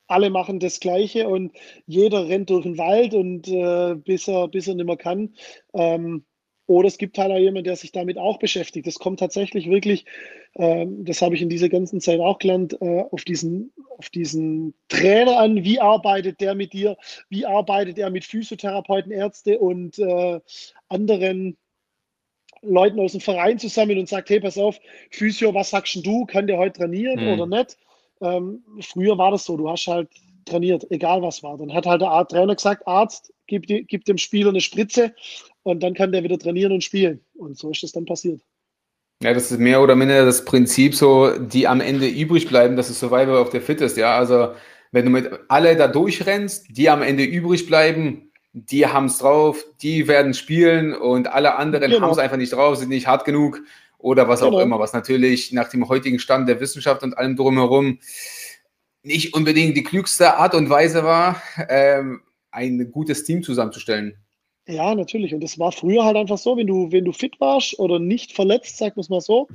alle machen das Gleiche und jeder rennt durch den Wald und äh, bis, er, bis er nicht mehr kann. Ähm, oder es gibt halt auch jemanden, der sich damit auch beschäftigt. Das kommt tatsächlich wirklich, äh, das habe ich in dieser ganzen Zeit auch gelernt, äh, auf, diesen, auf diesen Trainer an. Wie arbeitet der mit dir? Wie arbeitet er mit Physiotherapeuten, Ärzte und äh, anderen Leuten aus dem Verein zusammen und sagt, hey, pass auf, Physio, was sagst du, kann der heute trainieren mhm. oder nicht? Ähm, früher war das so, du hast halt trainiert, egal was war. Dann hat halt der Trainer gesagt, Arzt, gib, gib dem Spieler eine Spritze und dann kann der wieder trainieren und spielen. Und so ist das dann passiert. Ja, das ist mehr oder minder das Prinzip so, die am Ende übrig bleiben, das ist Survival of the Fittest, ja. Also wenn du mit alle da durchrennst, die am Ende übrig bleiben, die haben es drauf, die werden spielen und alle anderen genau. haben es einfach nicht drauf, sind nicht hart genug oder was genau. auch immer, was natürlich nach dem heutigen Stand der Wissenschaft und allem drumherum nicht unbedingt die klügste Art und Weise war, ähm, ein gutes Team zusammenzustellen. Ja, natürlich. Und das war früher halt einfach so, wenn du, wenn du fit warst oder nicht verletzt, sagen wir es mal so,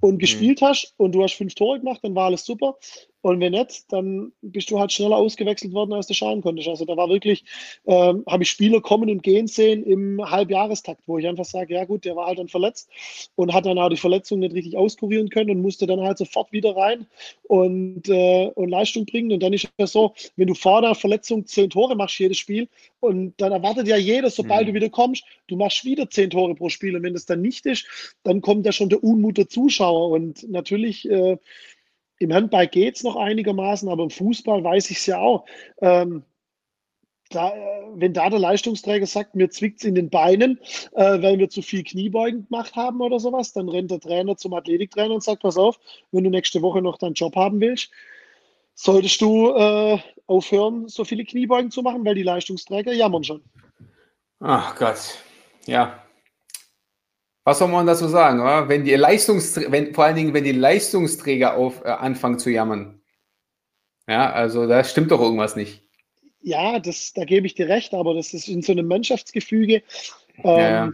und mhm. gespielt hast und du hast fünf Tore gemacht, dann war alles super. Und wenn nicht, dann bist du halt schneller ausgewechselt worden, als du schauen konntest. Also da war wirklich, ähm, habe ich Spieler kommen und gehen sehen im Halbjahrestakt, wo ich einfach sage, ja gut, der war halt dann verletzt und hat dann auch die Verletzung nicht richtig auskurieren können und musste dann halt sofort wieder rein und, äh, und Leistung bringen. Und dann ist es so, wenn du vor der Verletzung zehn Tore machst, jedes Spiel, und dann erwartet ja jeder, sobald mhm. du wieder kommst, du machst wieder zehn Tore pro Spiel. Und wenn das dann nicht ist, dann kommt ja schon der Unmut der Zuschauer. Und natürlich äh, im Handball geht es noch einigermaßen, aber im Fußball weiß ich es ja auch. Ähm, da, äh, wenn da der Leistungsträger sagt, mir zwickt es in den Beinen, äh, weil wir zu viel Kniebeugen gemacht haben oder sowas, dann rennt der Trainer zum Athletiktrainer und sagt, pass auf, wenn du nächste Woche noch deinen Job haben willst, solltest du äh, aufhören, so viele Kniebeugen zu machen, weil die Leistungsträger jammern schon. Ach Gott, ja, was soll man dazu sagen? Oder? Wenn die Leistungsträger, wenn, vor allen Dingen, wenn die Leistungsträger auf, äh, anfangen zu jammern. Ja, also da stimmt doch irgendwas nicht. Ja, das, da gebe ich dir recht, aber das ist in so einem Mannschaftsgefüge ähm, ja, ja.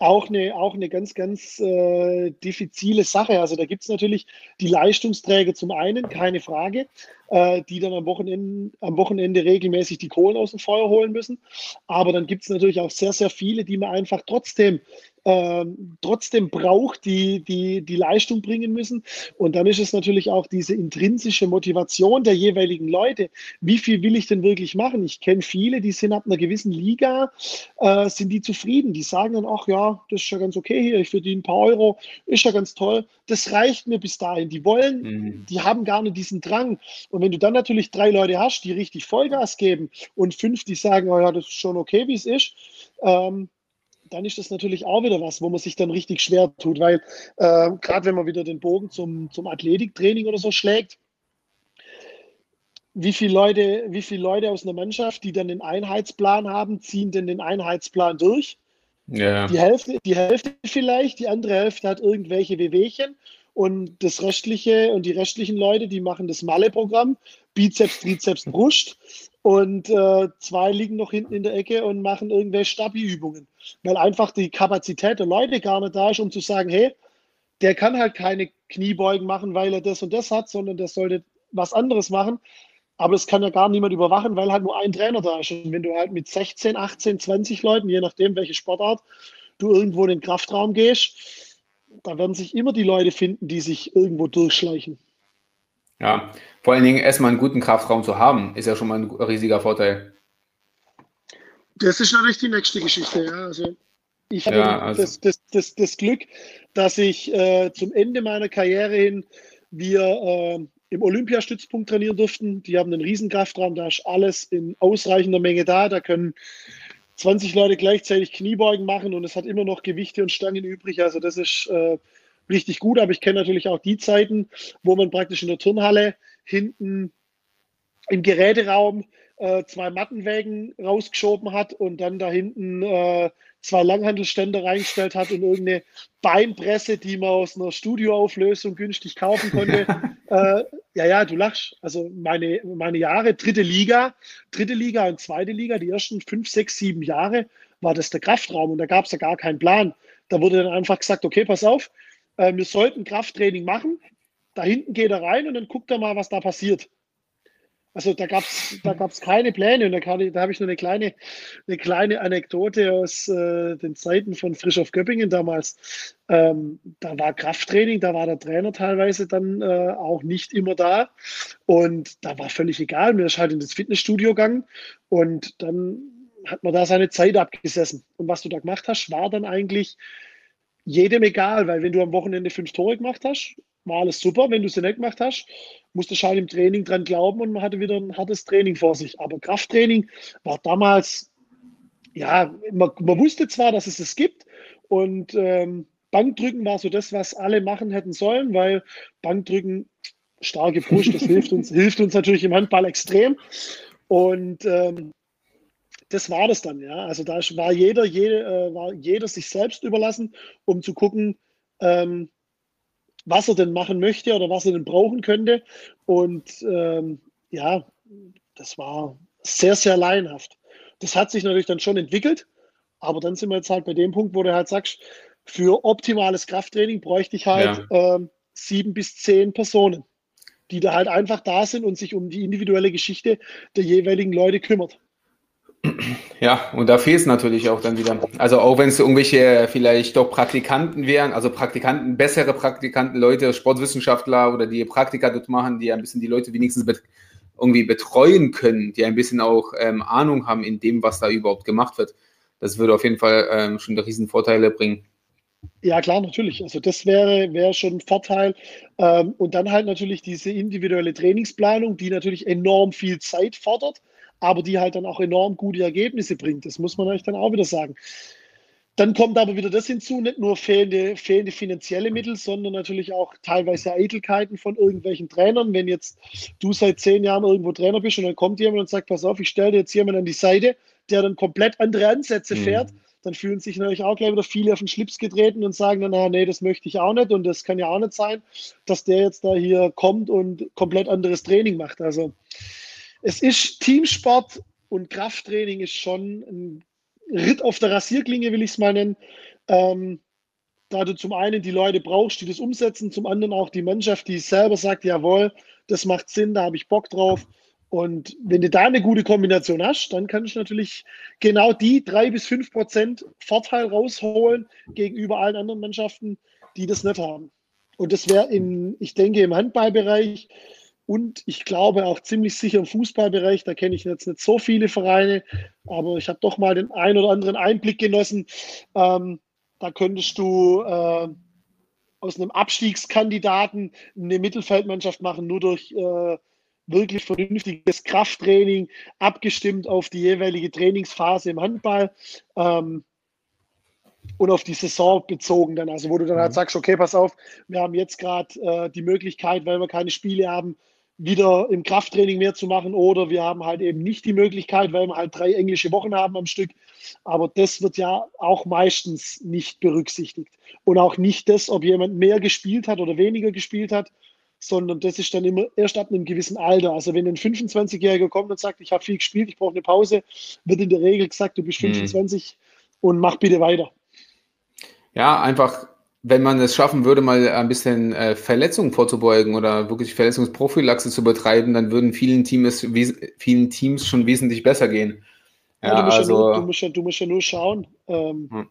Auch, eine, auch eine ganz, ganz äh, diffizile Sache. Also da gibt es natürlich die Leistungsträger zum einen, keine Frage, äh, die dann am Wochenende, am Wochenende regelmäßig die Kohlen aus dem Feuer holen müssen. Aber dann gibt es natürlich auch sehr, sehr viele, die man einfach trotzdem ähm, trotzdem braucht, die, die die Leistung bringen müssen. Und dann ist es natürlich auch diese intrinsische Motivation der jeweiligen Leute. Wie viel will ich denn wirklich machen? Ich kenne viele, die sind ab einer gewissen Liga, äh, sind die zufrieden. Die sagen dann, ach ja, das ist ja ganz okay hier, ich verdiene ein paar Euro, ist ja ganz toll. Das reicht mir bis dahin. Die wollen, mhm. die haben gar nicht diesen Drang. Und wenn du dann natürlich drei Leute hast, die richtig Vollgas geben und fünf, die sagen, oh ja, das ist schon okay, wie es ist, ähm, dann ist das natürlich auch wieder was, wo man sich dann richtig schwer tut, weil äh, gerade wenn man wieder den Bogen zum, zum Athletiktraining oder so schlägt, wie viele, Leute, wie viele Leute aus einer Mannschaft, die dann den Einheitsplan haben, ziehen denn den Einheitsplan durch? Ja. Die, Hälfte, die Hälfte vielleicht, die andere Hälfte hat irgendwelche Wehwehchen und das restliche und die restlichen Leute, die machen das Malle-Programm, Bizeps, Trizeps, Brust und äh, zwei liegen noch hinten in der Ecke und machen irgendwelche Stabi-Übungen, weil einfach die Kapazität der Leute gar nicht da ist, um zu sagen, hey, der kann halt keine Kniebeugen machen, weil er das und das hat, sondern der sollte was anderes machen. Aber es kann ja gar niemand überwachen, weil halt nur ein Trainer da ist. Und wenn du halt mit 16, 18, 20 Leuten, je nachdem welche Sportart, du irgendwo in den Kraftraum gehst, da werden sich immer die Leute finden, die sich irgendwo durchschleichen. Ja, vor allen Dingen erstmal einen guten Kraftraum zu haben, ist ja schon mal ein riesiger Vorteil. Das ist natürlich die nächste Geschichte, ja. Also ich hatte ja, also das, das, das, das, Glück, dass ich äh, zum Ende meiner Karriere hin wir äh, im Olympiastützpunkt trainieren durften. Die haben einen riesen Kraftraum, da ist alles in ausreichender Menge da. Da können 20 Leute gleichzeitig Kniebeugen machen und es hat immer noch Gewichte und Stangen übrig. Also das ist äh, richtig gut, aber ich kenne natürlich auch die Zeiten, wo man praktisch in der Turnhalle hinten im Geräteraum äh, zwei Mattenwägen rausgeschoben hat und dann da hinten äh, zwei Langhandelstände reingestellt hat und irgendeine Beinpresse, die man aus einer Studioauflösung günstig kaufen konnte. äh, ja, ja, du lachst. Also meine, meine Jahre, dritte Liga, dritte Liga und zweite Liga, die ersten fünf, sechs, sieben Jahre war das der Kraftraum und da gab es ja gar keinen Plan. Da wurde dann einfach gesagt, okay, pass auf, äh, wir sollten Krafttraining machen. Da hinten geht er rein und dann guckt er mal, was da passiert. Also da gab es da gab's keine Pläne und da, da habe ich nur eine kleine, eine kleine Anekdote aus äh, den Zeiten von Frisch auf Göppingen damals. Ähm, da war Krafttraining, da war der Trainer teilweise dann äh, auch nicht immer da und da war völlig egal. Mir ist halt in das Fitnessstudio gegangen und dann hat man da seine Zeit abgesessen. Und was du da gemacht hast, war dann eigentlich jedem egal, weil wenn du am Wochenende fünf Tore gemacht hast, war alles super. Wenn du sie nicht gemacht hast, musste du halt im Training dran glauben und man hatte wieder ein hartes Training vor sich. Aber Krafttraining war damals, ja, man, man wusste zwar, dass es es gibt und ähm, Bankdrücken war so das, was alle machen hätten sollen, weil Bankdrücken starke Brust, das hilft uns, hilft uns natürlich im Handball extrem. Und ähm, das war das dann, ja. Also da war jeder, jede, äh, war jeder sich selbst überlassen, um zu gucken, ähm, was er denn machen möchte oder was er denn brauchen könnte. Und ähm, ja, das war sehr, sehr laienhaft. Das hat sich natürlich dann schon entwickelt, aber dann sind wir jetzt halt bei dem Punkt, wo du halt sagst, für optimales Krafttraining bräuchte ich halt ja. ähm, sieben bis zehn Personen, die da halt einfach da sind und sich um die individuelle Geschichte der jeweiligen Leute kümmert. Ja, und da fehlt es natürlich auch dann wieder. Also auch wenn es irgendwelche vielleicht doch Praktikanten wären, also Praktikanten, bessere Praktikanten, Leute, Sportwissenschaftler oder die Praktika dort machen, die ein bisschen die Leute wenigstens bet irgendwie betreuen können, die ein bisschen auch ähm, Ahnung haben in dem, was da überhaupt gemacht wird. Das würde auf jeden Fall ähm, schon riesen Vorteile bringen. Ja, klar, natürlich. Also das wäre, wäre schon ein Vorteil. Ähm, und dann halt natürlich diese individuelle Trainingsplanung, die natürlich enorm viel Zeit fordert aber die halt dann auch enorm gute Ergebnisse bringt. Das muss man euch dann auch wieder sagen. Dann kommt aber wieder das hinzu, nicht nur fehlende, fehlende finanzielle Mittel, sondern natürlich auch teilweise Eitelkeiten von irgendwelchen Trainern. Wenn jetzt du seit zehn Jahren irgendwo Trainer bist und dann kommt jemand und sagt, pass auf, ich stelle dir jetzt jemand an die Seite, der dann komplett andere Ansätze mhm. fährt, dann fühlen sich natürlich auch gleich wieder viele auf den Schlips getreten und sagen dann, na, nee, das möchte ich auch nicht und das kann ja auch nicht sein, dass der jetzt da hier kommt und komplett anderes Training macht. Also es ist Teamsport und Krafttraining ist schon ein Ritt auf der Rasierklinge, will ich es mal nennen. Ähm, da du zum einen die Leute brauchst, die das umsetzen, zum anderen auch die Mannschaft, die selber sagt, jawohl, das macht Sinn, da habe ich Bock drauf. Und wenn du da eine gute Kombination hast, dann kannst du natürlich genau die drei bis fünf Prozent Vorteil rausholen gegenüber allen anderen Mannschaften, die das nicht haben. Und das wäre ich denke, im Handballbereich und ich glaube auch ziemlich sicher im Fußballbereich, da kenne ich jetzt nicht so viele Vereine, aber ich habe doch mal den einen oder anderen Einblick genossen. Ähm, da könntest du äh, aus einem Abstiegskandidaten eine Mittelfeldmannschaft machen, nur durch äh, wirklich vernünftiges Krafttraining, abgestimmt auf die jeweilige Trainingsphase im Handball. Ähm, und auf die Saison bezogen dann. Also wo du dann halt mhm. sagst, okay, pass auf, wir haben jetzt gerade äh, die Möglichkeit, weil wir keine Spiele haben, wieder im Krafttraining mehr zu machen oder wir haben halt eben nicht die Möglichkeit, weil wir halt drei englische Wochen haben am Stück. Aber das wird ja auch meistens nicht berücksichtigt. Und auch nicht das, ob jemand mehr gespielt hat oder weniger gespielt hat, sondern das ist dann immer erst ab einem gewissen Alter. Also wenn ein 25-Jähriger kommt und sagt, ich habe viel gespielt, ich brauche eine Pause, wird in der Regel gesagt, du bist 25 mhm. und mach bitte weiter. Ja, einfach wenn man es schaffen würde, mal ein bisschen äh, Verletzungen vorzubeugen oder wirklich Verletzungsprophylaxe zu betreiben, dann würden vielen Teams, vielen Teams schon wesentlich besser gehen. Ja, ja, du, musst also, ja nur, du, musst ja, du, musst ja nur, schauen, ähm, hm.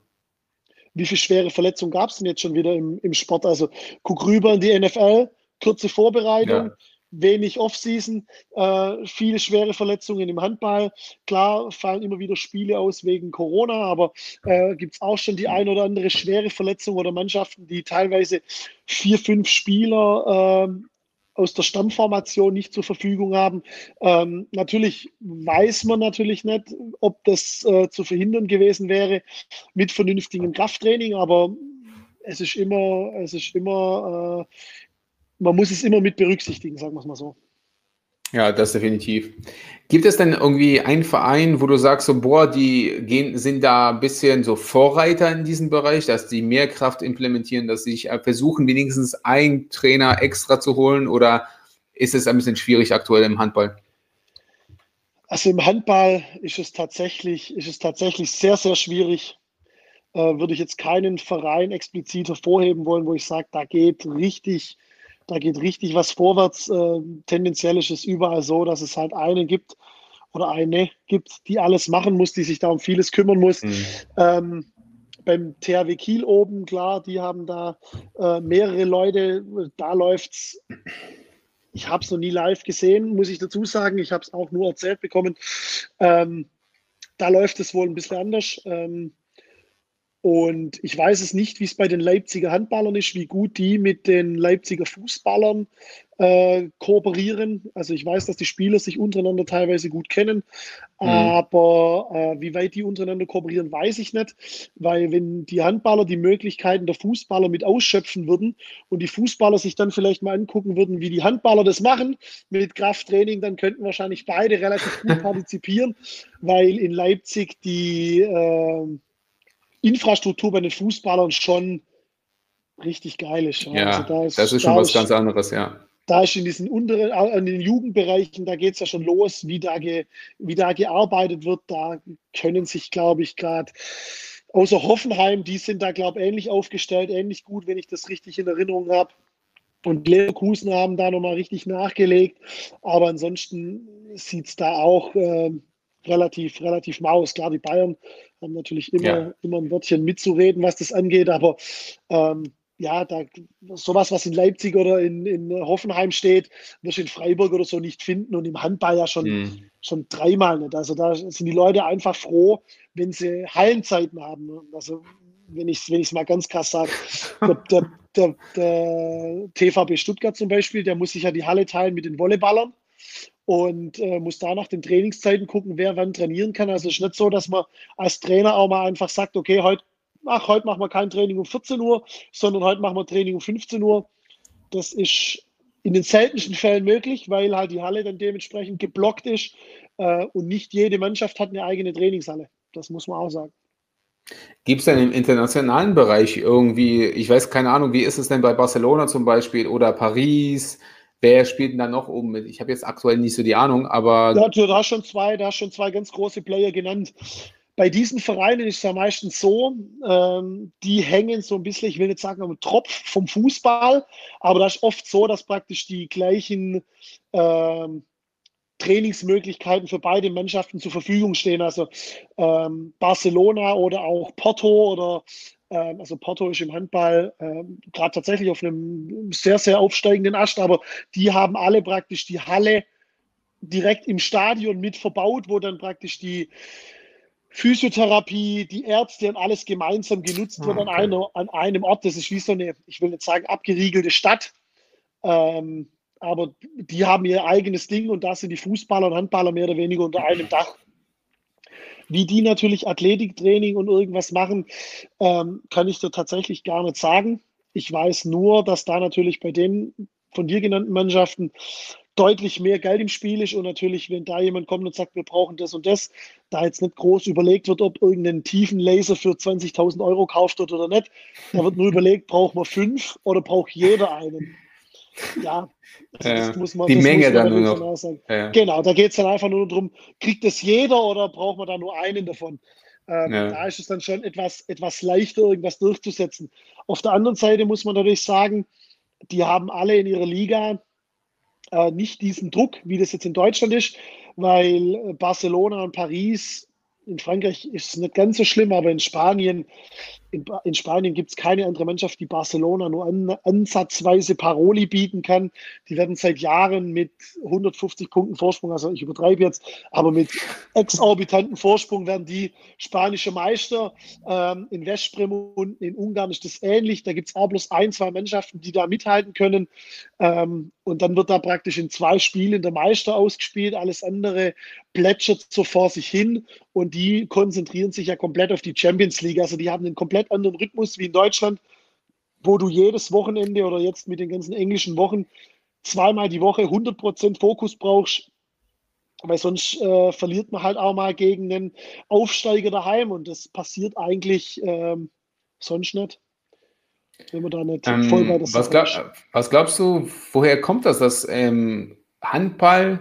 wie viele schwere Verletzungen gab es denn jetzt schon wieder im, im Sport. Also guck rüber in die NFL, kurze Vorbereitung, wenig Offseason, äh, viele schwere Verletzungen im Handball. Klar fallen immer wieder Spiele aus wegen Corona, aber äh, gibt es auch schon die ein oder andere schwere Verletzung oder Mannschaften, die teilweise vier, fünf Spieler äh, aus der Stammformation nicht zur Verfügung haben. Ähm, natürlich weiß man natürlich nicht, ob das äh, zu verhindern gewesen wäre mit vernünftigem Krafttraining, aber es ist immer, es ist immer äh, man muss es immer mit berücksichtigen, sagen wir es mal so. Ja, das definitiv. Gibt es denn irgendwie einen Verein, wo du sagst, so, boah, die gehen, sind da ein bisschen so Vorreiter in diesem Bereich, dass die mehr Kraft implementieren, dass sie sich versuchen, wenigstens einen Trainer extra zu holen oder ist es ein bisschen schwierig aktuell im Handball? Also im Handball ist es tatsächlich, ist es tatsächlich sehr, sehr schwierig. Äh, würde ich jetzt keinen Verein explizit hervorheben wollen, wo ich sage, da geht richtig da geht richtig was vorwärts. Äh, tendenziell ist es überall so, dass es halt einen gibt oder eine gibt, die alles machen muss, die sich da um vieles kümmern muss. Mhm. Ähm, beim THW Kiel oben, klar, die haben da äh, mehrere Leute, da läuft es. Ich habe es noch nie live gesehen, muss ich dazu sagen. Ich habe es auch nur erzählt bekommen. Ähm, da läuft es wohl ein bisschen anders. Ähm, Und ich weiß es nicht, wie es bei den Leipziger Handballern ist, wie gut die mit den Leipziger Fußballern äh, kooperieren. Also ich weiß, dass die Spieler sich untereinander teilweise gut kennen, mhm. aber äh, wie weit die untereinander kooperieren, weiß ich nicht, weil wenn die Handballer die Möglichkeiten der Fußballer mit ausschöpfen würden und die Fußballer sich dann vielleicht mal angucken würden, wie die Handballer das machen mit Krafttraining, dann könnten wahrscheinlich beide relativ gut partizipieren, weil in Leipzig die äh, Infrastruktur bei den Fußballern schon richtig geil ist. Ja, also da ist, das ist schon was ist, ganz anderes, ja da ist in diesen unteren, in den Jugendbereichen, da geht es ja schon los, wie da, ge, wie da gearbeitet wird. Da können sich, glaube ich, gerade außer Hoffenheim, die sind da, glaube ich, ähnlich aufgestellt, ähnlich gut, wenn ich das richtig in Erinnerung habe. Und Leverkusen haben da nochmal richtig nachgelegt. Aber ansonsten sieht es da auch äh, relativ, relativ mau. Klar, die Bayern haben natürlich immer, ja. immer ein Wörtchen mitzureden, was das angeht. Aber ähm, ja, da, sowas, was in Leipzig oder in, in Hoffenheim steht, wirst du in Freiburg oder so nicht finden und im Handball ja schon, mhm. schon dreimal nicht. Also da sind die Leute einfach froh, wenn sie Hallenzeiten haben. Also wenn ich es wenn mal ganz krass sage, der, der, der, der, TVB Stuttgart zum Beispiel, der muss sich ja die Halle teilen mit den Volleyballern und äh, muss da nach den Trainingszeiten gucken, wer wann trainieren kann. Also es ist nicht so, dass man als Trainer auch mal einfach sagt, okay, heute ach, heute machen wir kein Training um 14 Uhr, sondern heute machen wir Training um 15 Uhr. Das ist in den seltensten Fällen möglich, weil halt die Halle dann dementsprechend geblockt ist äh, und nicht jede Mannschaft hat eine eigene Trainingshalle. Das muss man auch sagen. Gibt es denn im internationalen Bereich irgendwie, ich weiß keine Ahnung, wie ist es denn bei Barcelona zum Beispiel oder Paris? Wer spielt denn da noch oben mit? Ich habe jetzt aktuell nicht so die Ahnung, aber. Ja, da hast schon zwei, da schon zwei ganz große Player genannt. Bei diesen Vereinen ist es ja meistens so, ähm, die hängen so ein bisschen, ich will nicht sagen am Tropf vom Fußball, aber das ist oft so, dass praktisch die gleichen ähm, Trainingsmöglichkeiten für beide Mannschaften zur Verfügung stehen. Also ähm, Barcelona oder auch Porto oder also Porto ist im Handball ähm, gerade tatsächlich auf einem sehr, sehr aufsteigenden Ast, aber die haben alle praktisch die Halle direkt im Stadion mit verbaut, wo dann praktisch die Physiotherapie, die Ärzte und alles gemeinsam genutzt wird okay. an, einer, an einem Ort. Das ist wie so eine, ich will nicht sagen, abgeriegelte Stadt. Ähm, aber die haben ihr eigenes Ding und da sind die Fußballer und Handballer mehr oder weniger unter einem Dach. Wie die natürlich Athletiktraining und irgendwas machen, ähm, kann ich dir tatsächlich gar nicht sagen. Ich weiß nur, dass da natürlich bei den von dir genannten Mannschaften deutlich mehr Geld im Spiel ist und natürlich, wenn da jemand kommt und sagt, wir brauchen das und das, da jetzt nicht groß überlegt wird, ob irgendeinen tiefen Laser für 20.000 Euro kauft wird oder nicht. Da wird nur überlegt, braucht man fünf oder braucht jeder einen. Ja, ja muss man, die Menge dann nur noch. Ja. Genau, da geht es dann einfach nur darum, kriegt das jeder oder braucht man da nur einen davon? Ähm, ja. Da ist es dann schon etwas, etwas leichter, irgendwas durchzusetzen. Auf der anderen Seite muss man natürlich sagen, die haben alle in ihrer Liga äh, nicht diesen Druck, wie das jetzt in Deutschland ist, weil äh, Barcelona und Paris in Frankreich ist es nicht ganz so schlimm, aber in Spanien, in, in Spanien gibt es keine andere Mannschaft, die Barcelona nur an, ansatzweise Paroli bieten kann. Die werden seit Jahren mit 150 Punkten Vorsprung, also ich übertreibe jetzt, aber mit exorbitanten Vorsprung werden die spanische Meister. Ähm, in Westbrem und in Ungarn ist das ähnlich. Da gibt es auch bloß ein, zwei Mannschaften, die da mithalten können. Ähm, und dann wird da praktisch in zwei Spielen der Meister ausgespielt. Alles andere plätschert so vor sich hin und die konzentrieren sich ja komplett auf die Champions League. Also die haben einen komplett anderen Rhythmus wie in Deutschland, wo du jedes Wochenende oder jetzt mit den ganzen englischen Wochen zweimal die Woche 100% Fokus brauchst, weil sonst äh, verliert man halt auch mal gegen einen Aufsteiger daheim und das passiert eigentlich ähm, sonst nicht. Wenn man da nicht ähm, voll bei was, glaub, was glaubst du, woher kommt das, dass ähm, Handball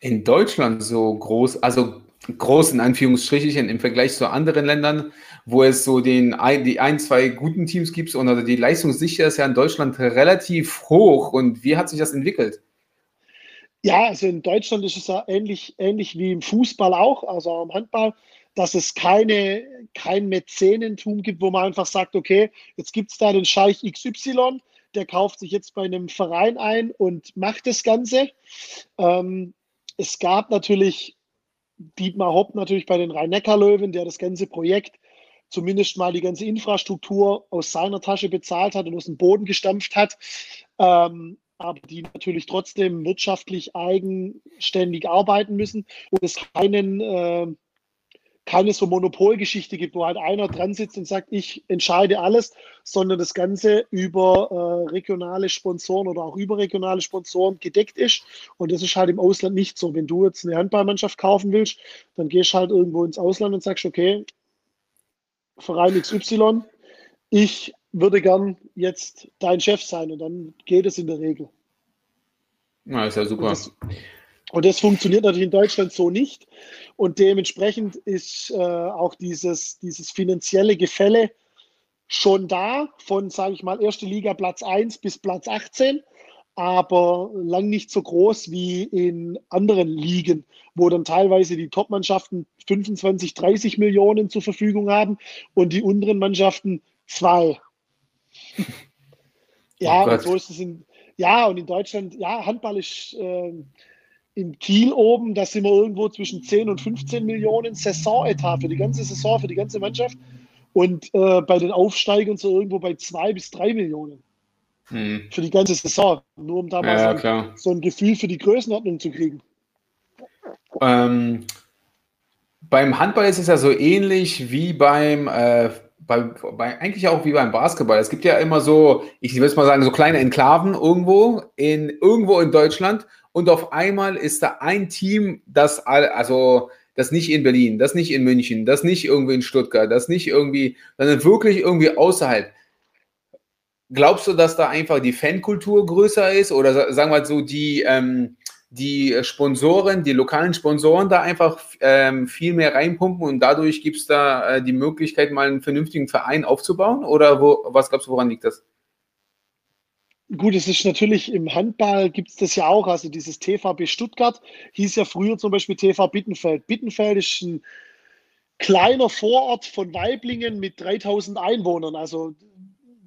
in Deutschland so groß, also groß in Anführungsstrichen im Vergleich zu anderen Ländern, wo es so den die ein, zwei guten Teams gibt und also die Leistungsdichte ist ja in Deutschland relativ hoch. Und wie hat sich das entwickelt? Ja, also in Deutschland ist es ja ähnlich, ähnlich wie im Fußball auch, also am Handball, dass es keine, kein Mäzenentum gibt, wo man einfach sagt, okay, jetzt gibt es da den Scheich XY, der kauft sich jetzt bei einem Verein ein und macht das Ganze. Ähm, es gab natürlich Dietmar Hopp natürlich bei den Rhein-Neckar-Löwen, der das ganze Projekt zumindest mal die ganze Infrastruktur aus seiner Tasche bezahlt hat und aus dem Boden gestampft hat, ähm, aber die natürlich trotzdem wirtschaftlich eigenständig arbeiten müssen und es keinen äh, keine so Monopolgeschichte gibt, wo halt einer dran sitzt und sagt, ich entscheide alles, sondern das Ganze über äh, regionale Sponsoren oder auch überregionale Sponsoren gedeckt ist. Und das ist halt im Ausland nicht so. Wenn du jetzt eine Handballmannschaft kaufen willst, dann gehst du halt irgendwo ins Ausland und sagst, okay, Verein XY, ich würde gern jetzt dein Chef sein und dann geht es in der Regel. Na, ist ja super. Das, und das funktioniert natürlich in Deutschland so nicht. Und dementsprechend ist äh, auch dieses, dieses finanzielle Gefälle schon da, von, sage ich mal, erste Liga Platz 1 bis Platz 18, aber lang nicht so groß wie in anderen Ligen, wo dann teilweise die Top-Mannschaften 25, 30 Millionen zur Verfügung haben und die unteren Mannschaften zwei. ja, oh und so ist es in, ja, und in Deutschland, ja, Handball ist. Äh, in Kiel oben, da sind wir irgendwo zwischen 10 und 15 Millionen Saisonetat für die ganze Saison, für die ganze Mannschaft. Und äh, bei den Aufsteigern so irgendwo bei 2 bis 3 Millionen. Hm. Für die ganze Saison. Nur um da mal ja, so, ein, so, ein, Gefühl für die Größenordnung zu kriegen. Ähm, beim Handball ist es ja so ähnlich wie beim, äh, bei, bei, eigentlich auch wie beim Basketball. Es gibt ja immer so, ich will es mal sagen, so kleine Enklaven irgendwo in, irgendwo in Deutschland und auf einmal ist da ein Team, das also das nicht in Berlin, das nicht in München, das nicht irgendwie in Stuttgart, das nicht irgendwie, sondern wirklich irgendwie außerhalb. Glaubst du, dass da einfach die Fankultur größer ist oder sagen wir so die, ähm, die Sponsoren, die lokalen Sponsoren da einfach ähm, viel mehr reinpumpen und dadurch gibt es da äh, die Möglichkeit, mal einen vernünftigen Verein aufzubauen? Oder wo, was glaubst du, woran liegt das? Gut, es ist natürlich im Handball gibt es das ja auch. Also dieses TVB Stuttgart hieß ja früher zum Beispiel TV Bittenfeld. Bittenfeld ist ein kleiner Vorort von Weiblingen mit 3000 Einwohnern. Also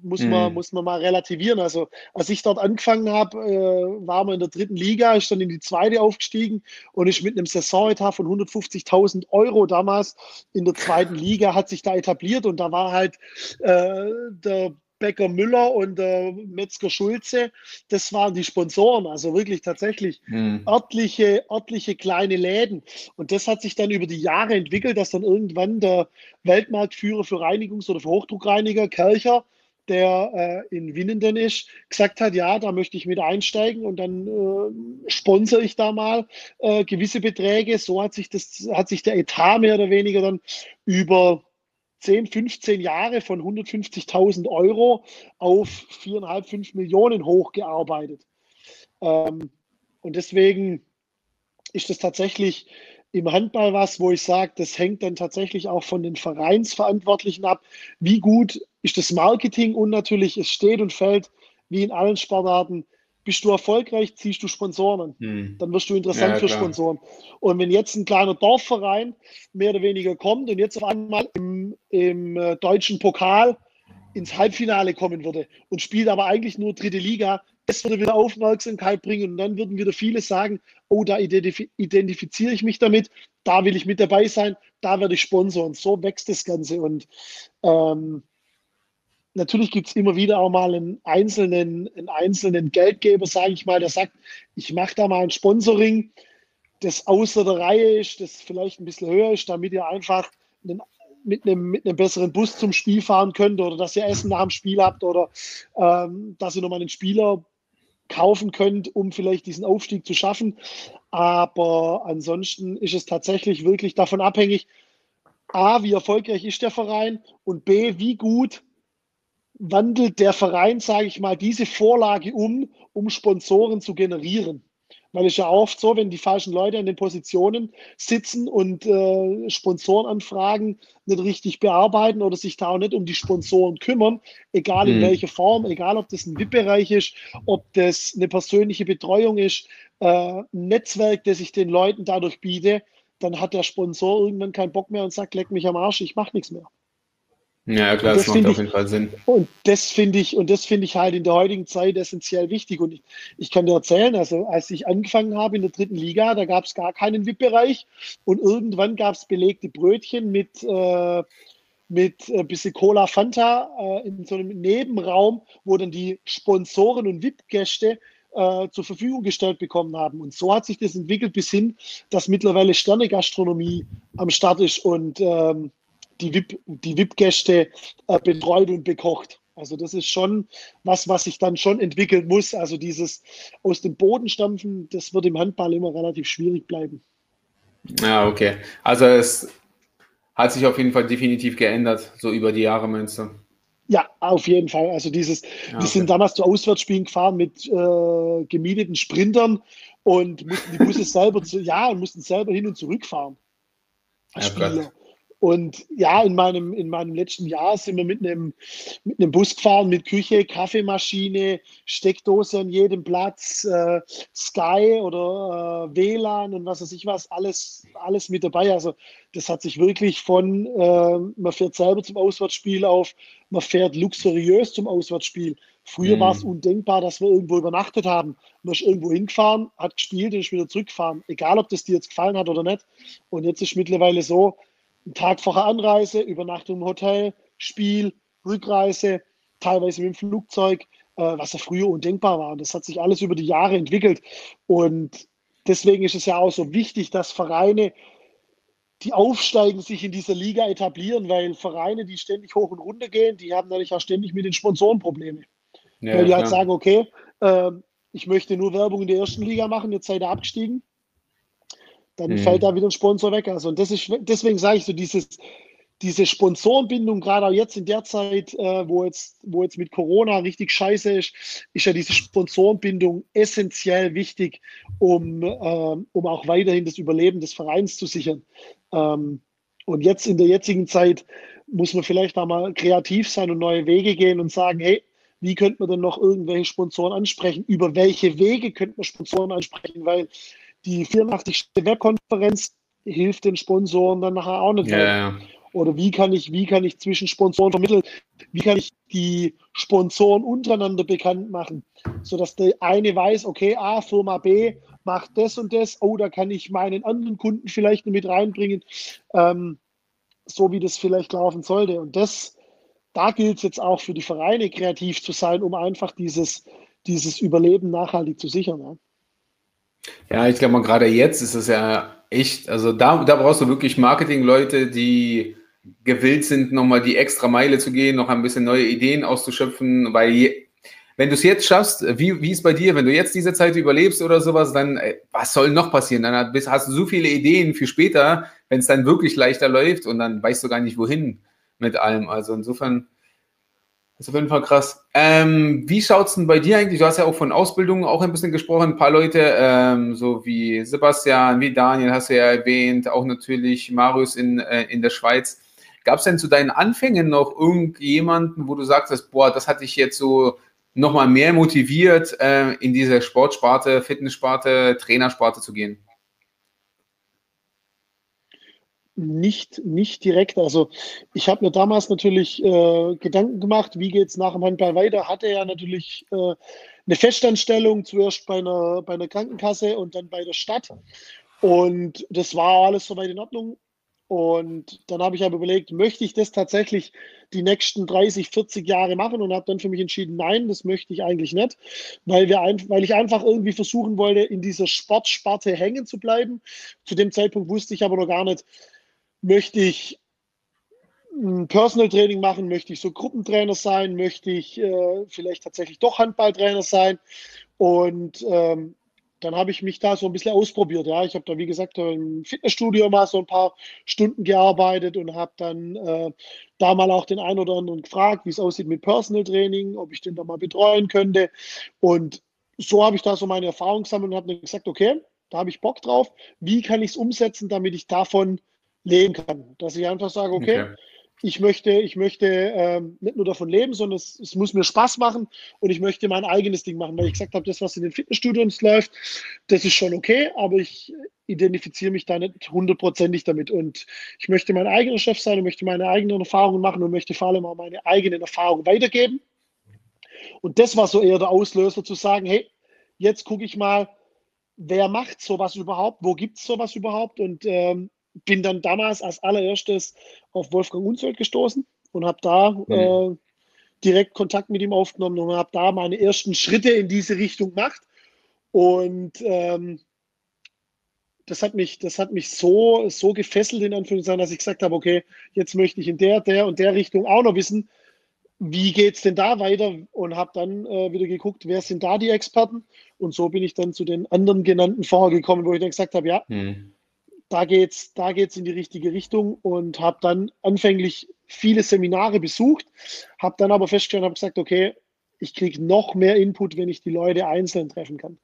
muss man, mhm. muss man mal relativieren. Also als ich dort angefangen habe, äh, war man in der dritten Liga, ist dann in die zweite aufgestiegen und ist mit einem Saisonetat von 150.000 Euro damals in der zweiten Liga, hat sich da etabliert und da war halt äh, der Becker Müller und äh, Metzger Schulze, das waren die Sponsoren, also wirklich tatsächlich mhm. örtliche, örtliche kleine Läden. Und das hat sich dann über die Jahre entwickelt, dass dann irgendwann der Weltmarktführer für Reinigungs- oder für Hochdruckreiniger, Kercher, der äh, in Winnenden ist, gesagt hat, ja, da möchte ich mit einsteigen und dann äh, sponsere ich da mal äh, gewisse Beträge. So hat sich das, hat sich der Etat mehr oder weniger dann über 10, 15 Jahre von 150.000 Euro auf 4,5, 5 Millionen hochgearbeitet. Ähm, und deswegen ist das tatsächlich im Handball was, wo ich sage, das hängt dann tatsächlich auch von den Vereinsverantwortlichen ab. Wie gut ist das Marketing und natürlich, es steht und fällt wie in allen Sportarten bist du erfolgreich, ziehst du Sponsoren Hm. Dann wirst du interessant ja, für Sponsoren. Und wenn jetzt ein kleiner Dorfverein mehr oder weniger kommt und jetzt auf einmal im, im äh, deutschen Pokal ins Halbfinale kommen würde und spielt aber eigentlich nur dritte Liga, das würde wieder Aufmerksamkeit bringen und dann würden wieder viele sagen, oh, da identif identifiziere ich mich damit, da will ich mit dabei sein, da werde ich Sponsor so wächst das Ganze und ähm, natürlich gibt es immer wieder auch mal einen einzelnen, einen einzelnen Geldgeber, sage ich mal, der sagt, ich mache da mal ein Sponsoring, das außer der Reihe ist, das vielleicht ein bisschen höher ist, damit ihr einfach einen, mit, einem, mit einem besseren Bus zum Spiel fahren könnt oder dass ihr Essen nach dem Spiel habt oder ähm, dass ihr nochmal einen Spieler kaufen könnt, um vielleicht diesen Aufstieg zu schaffen. Aber ansonsten ist es tatsächlich wirklich davon abhängig, A, wie erfolgreich ist der Verein und B, wie gut wandelt der Verein, sage ich mal, diese Vorlage um, um Sponsoren zu generieren. Weil es ja oft so, wenn die falschen Leute an den Positionen sitzen und äh, Sponsorenanfragen nicht richtig bearbeiten oder sich da auch nicht um die Sponsoren kümmern, egal in mhm. welcher Form, egal ob das ein VIP-Bereich ist, ob das eine persönliche Betreuung ist, äh, ein Netzwerk, das ich den Leuten dadurch biete, dann hat der Sponsor irgendwann keinen Bock mehr und sagt, leck mich am Arsch, ich mache nichts mehr. Ja, klar, das, das macht auf jeden Fall Sinn. Und das finde ich, und das finde ich halt in der heutigen Zeit essentiell wichtig. Und ich, ich kann dir erzählen, also als ich angefangen habe in der dritten Liga, da gab es gar keinen VIP-Bereich und irgendwann gab es belegte Brötchen mit äh, mit ein bisschen Cola Fanta äh, in so einem Nebenraum, wo dann die Sponsoren und VIP-Gäste äh, zur Verfügung gestellt bekommen haben. Und so hat sich das entwickelt bis hin, dass mittlerweile Sterne-Gastronomie am Start ist und ähm, die VIP-Gäste die VIP äh, betreut und bekocht. Also das ist schon was, was sich dann schon entwickeln muss. Also dieses aus dem Boden stampfen, das wird im Handball immer relativ schwierig bleiben. Ja, okay. Also es hat sich auf jeden Fall definitiv geändert, so über die Jahre, meinst du? Ja, auf jeden Fall. Also dieses, ja, okay. wir sind damals zu Auswärtsspielen gefahren mit äh, gemieteten Sprintern und mussten die Busse selber zu, ja, und mussten selber hin und zurück fahren. Ja, Spieler. Und ja, in meinem, in meinem letzten Jahr sind wir mit einem, mit einem Bus gefahren, mit Küche, Kaffeemaschine, Steckdose an jedem Platz, äh, Sky oder äh, WLAN und was weiß ich was, alles, alles mit dabei. Also das hat sich wirklich von, äh, man fährt selber zum Auswärtsspiel auf, man fährt luxuriös zum Auswärtsspiel. Früher mhm. war es undenkbar, dass wir irgendwo übernachtet haben. Man ist irgendwo hingefahren, hat gespielt und ist wieder zurückgefahren. Egal, ob das dir jetzt gefallen hat oder nicht. Und jetzt ist mittlerweile so, Tag vorher Anreise, Übernachtung im Hotel, Spiel, Rückreise, teilweise mit dem Flugzeug, äh, was ja früher undenkbar war. Und das hat sich alles über die Jahre entwickelt. Und deswegen ist es ja auch so wichtig, dass Vereine, die aufsteigen, sich in dieser Liga etablieren, weil Vereine, die ständig hoch und runter gehen, die haben natürlich auch ständig mit den Sponsoren Probleme. Ja, weil die halt sagen, okay, äh, ich möchte nur Werbung in der ersten Liga machen, jetzt seid ihr abgestiegen dann mhm. fällt da wieder ein Sponsor weg. Also und das ist, deswegen sage ich so, dieses, diese Sponsorenbindung, gerade auch jetzt in der Zeit, äh, wo, jetzt, wo jetzt mit Corona richtig scheiße ist, ist ja diese Sponsorenbindung essentiell wichtig, um, äh, um auch weiterhin das Überleben des Vereins zu sichern. Ähm, und jetzt in der jetzigen Zeit muss man vielleicht auch mal kreativ sein und neue Wege gehen und sagen, hey, wie könnte man denn noch irgendwelche Sponsoren ansprechen? Über welche Wege könnte man Sponsoren ansprechen? Weil die 84. Webkonferenz hilft den Sponsoren dann nachher auch nicht. Yeah. Oder wie kann ich, wie kann ich zwischen Sponsoren vermitteln? Wie kann ich die Sponsoren untereinander bekannt machen, sodass der eine weiß, okay, A, Firma B macht das und das, oh, da kann ich meinen anderen Kunden vielleicht mit reinbringen, ähm, so wie das vielleicht laufen sollte. Und das, da gilt es jetzt auch für die Vereine kreativ zu sein, um einfach dieses, dieses Überleben nachhaltig zu sichern. Ja. Ja, ich glaube mal, gerade jetzt ist es ja echt, also da, da brauchst du wirklich Marketing-Leute, die gewillt sind, nochmal die extra Meile zu gehen, noch ein bisschen neue Ideen auszuschöpfen, weil je, wenn du es jetzt schaffst, wie, wie ist bei dir, wenn du jetzt diese Zeit überlebst oder sowas, dann äh, was soll noch passieren? Dann hast du so viele Ideen für später, wenn es dann wirklich leichter läuft und dann weißt du gar nicht, wohin mit allem. Also insofern das ist auf jeden Fall krass. Ähm, wie schaut es denn bei dir eigentlich? Du hast ja auch von Ausbildung auch ein bisschen gesprochen. Ein paar Leute, ähm, so wie Sebastian, wie Daniel, hast du ja erwähnt, auch natürlich Marius in, äh, in der Schweiz. Gab es denn zu deinen Anfängen noch irgendjemanden, wo du sagst, boah, das hat dich jetzt so nochmal mehr motiviert, äh, in diese Sportsparte, Fitnesssparte, Trainersparte zu gehen? Nicht, nicht direkt. Also ich habe mir damals natürlich äh, Gedanken gemacht, wie geht es nach dem Handball weiter. Hatte ja natürlich äh, eine Festanstellung, zuerst bei einer, bei einer Krankenkasse und dann bei der Stadt. Und das war alles soweit in Ordnung. Und dann habe ich aber überlegt, möchte ich das tatsächlich die nächsten 30, 40 Jahre machen und habe dann für mich entschieden, nein, das möchte ich eigentlich nicht, weil, wir ein, weil ich einfach irgendwie versuchen wollte, in dieser Sportsparte hängen zu bleiben. Zu dem Zeitpunkt wusste ich aber noch gar nicht, möchte ich ein Personal Training machen, möchte ich so Gruppentrainer sein, möchte ich äh, vielleicht tatsächlich doch Handballtrainer sein. Und ähm, dann habe ich mich da so ein bisschen ausprobiert. Ja, ich habe da, wie gesagt, im Fitnessstudio mal so ein paar Stunden gearbeitet und habe dann äh, da mal auch den einen oder anderen gefragt, wie es aussieht mit Personal Training, ob ich den da mal betreuen könnte. Und so habe ich da so meine Erfahrung gesammelt und habe dann gesagt, okay, da habe ich Bock drauf. Wie kann ich es umsetzen, damit ich davon leben kann. Dass ich einfach sage, okay, okay. ich möchte, ich möchte ähm, nicht nur davon leben, sondern es, es, muss mir Spaß machen und ich möchte mein eigenes Ding machen, weil ich gesagt habe, das, was in den Fitnessstudios läuft, das ist schon okay, aber ich identifiziere mich da nicht hundertprozentig damit und ich möchte mein eigener Chef sein und möchte meine eigenen Erfahrungen machen und möchte vor allem auch meine eigenen Erfahrungen weitergeben. Und das war so eher der Auslöser zu sagen, hey, jetzt gucke ich mal, wer macht sowas überhaupt, wo gibt es sowas überhaupt und ähm, bin dann damals als allererstes auf Wolfgang Unzold gestoßen und habe da mhm. äh, direkt Kontakt mit ihm aufgenommen und habe da meine ersten Schritte in diese Richtung gemacht. Und ähm, das hat mich, das hat mich so, so gefesselt, in Anführungszeichen, dass ich gesagt habe, okay, jetzt möchte ich in der, der und der Richtung auch noch wissen, wie geht es denn da weiter? Und habe dann äh, wieder geguckt, wer sind da die Experten? Und so bin ich dann zu den anderen genannten vorgekommen, wo ich dann gesagt habe, ja, hm. Da geht's, da geht's in die richtige Richtung und habe dann anfänglich viele Seminare besucht, habe dann aber festgestellt, habe gesagt, okay, ich kriege noch mehr Input, wenn ich die Leute einzeln treffen kann.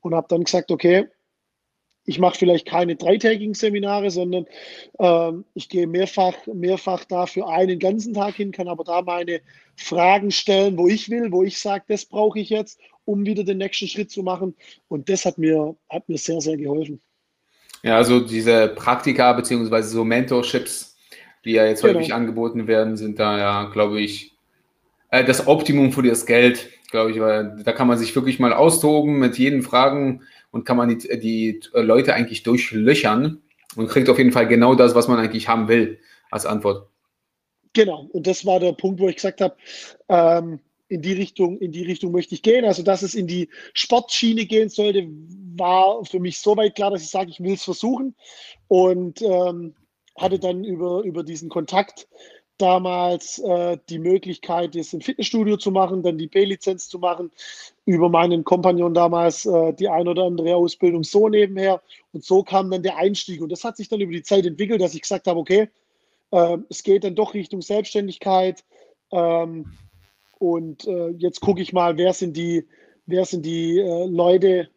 Und habe dann gesagt, okay, ich mache vielleicht keine dreitägigen Seminare, sondern ähm, ich gehe mehrfach, mehrfach da für einen ganzen Tag hin, kann aber da meine Fragen stellen, wo ich will, wo ich sage, das brauche ich jetzt, um wieder den nächsten Schritt zu machen. Und das hat mir, hat mir sehr, sehr geholfen. Ja, also diese Praktika beziehungsweise so Mentorships, die ja jetzt genau. häufig angeboten werden, sind da ja, glaube ich, äh, das Optimum für das Geld, glaube ich, weil da kann man sich wirklich mal austoben mit jeden Fragen und kann man die, die Leute eigentlich durchlöchern und kriegt auf jeden Fall genau das, was man eigentlich haben will als Antwort. Genau, und das war der Punkt, wo ich gesagt habe, ähm, in die Richtung, in die Richtung möchte ich gehen. Also, dass es in die Sportschiene gehen sollte, war für mich so weit klar, dass ich sage, ich will es versuchen. Und ähm, hatte dann über, über diesen Kontakt damals äh, die Möglichkeit, das im Fitnessstudio zu machen, dann die B-Lizenz zu machen, über meinen Kompagnon damals äh, die ein oder andere Ausbildung so nebenher. Und so kam dann der Einstieg. Und das hat sich dann über die Zeit entwickelt, dass ich gesagt habe, okay, äh, es geht dann doch Richtung Selbstständigkeit. Ähm, und äh, jetzt gucke ich mal, wer sind die, wer sind die äh, Leute,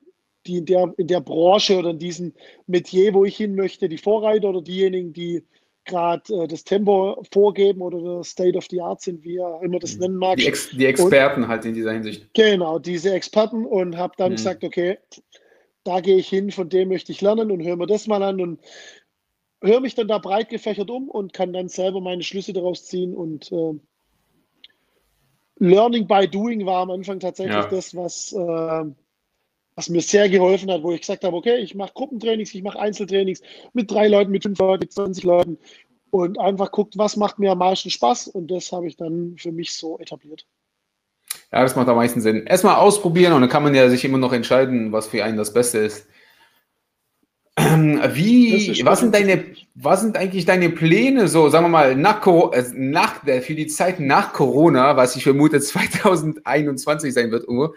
die in der, in der Branche oder in diesem Metier, wo ich hin möchte, die Vorreiter oder diejenigen, die gerade äh, das Tempo vorgeben oder das State of the Art sind, wie er immer das mhm. nennen mag. Die, Ex die Experten und, halt in dieser Hinsicht. Genau, diese Experten und habe dann mhm. gesagt, okay, da gehe ich hin, von dem möchte ich lernen und höre mir das mal an und höre mich dann da breit gefächert um und kann dann selber meine Schlüsse daraus ziehen und äh, Learning by Doing war am Anfang tatsächlich ja. das, was äh, was mir sehr geholfen hat, wo ich gesagt habe, okay, ich mache Gruppentrainings, ich mache Einzeltrainings mit drei Leuten, mit fünf Leuten, mit 20 Leuten und einfach guckt, was macht mir am meisten Spaß und das habe ich dann für mich so etabliert. Ja, das macht am meisten Sinn. Erstmal ausprobieren und dann kann man ja sich immer noch entscheiden, was für einen das Beste ist. Wie, was sind deine, was sind eigentlich deine Pläne so, sagen wir mal, nach, äh, nach, für die Zeit nach Corona, was ich vermute 2021 sein wird, Uwe,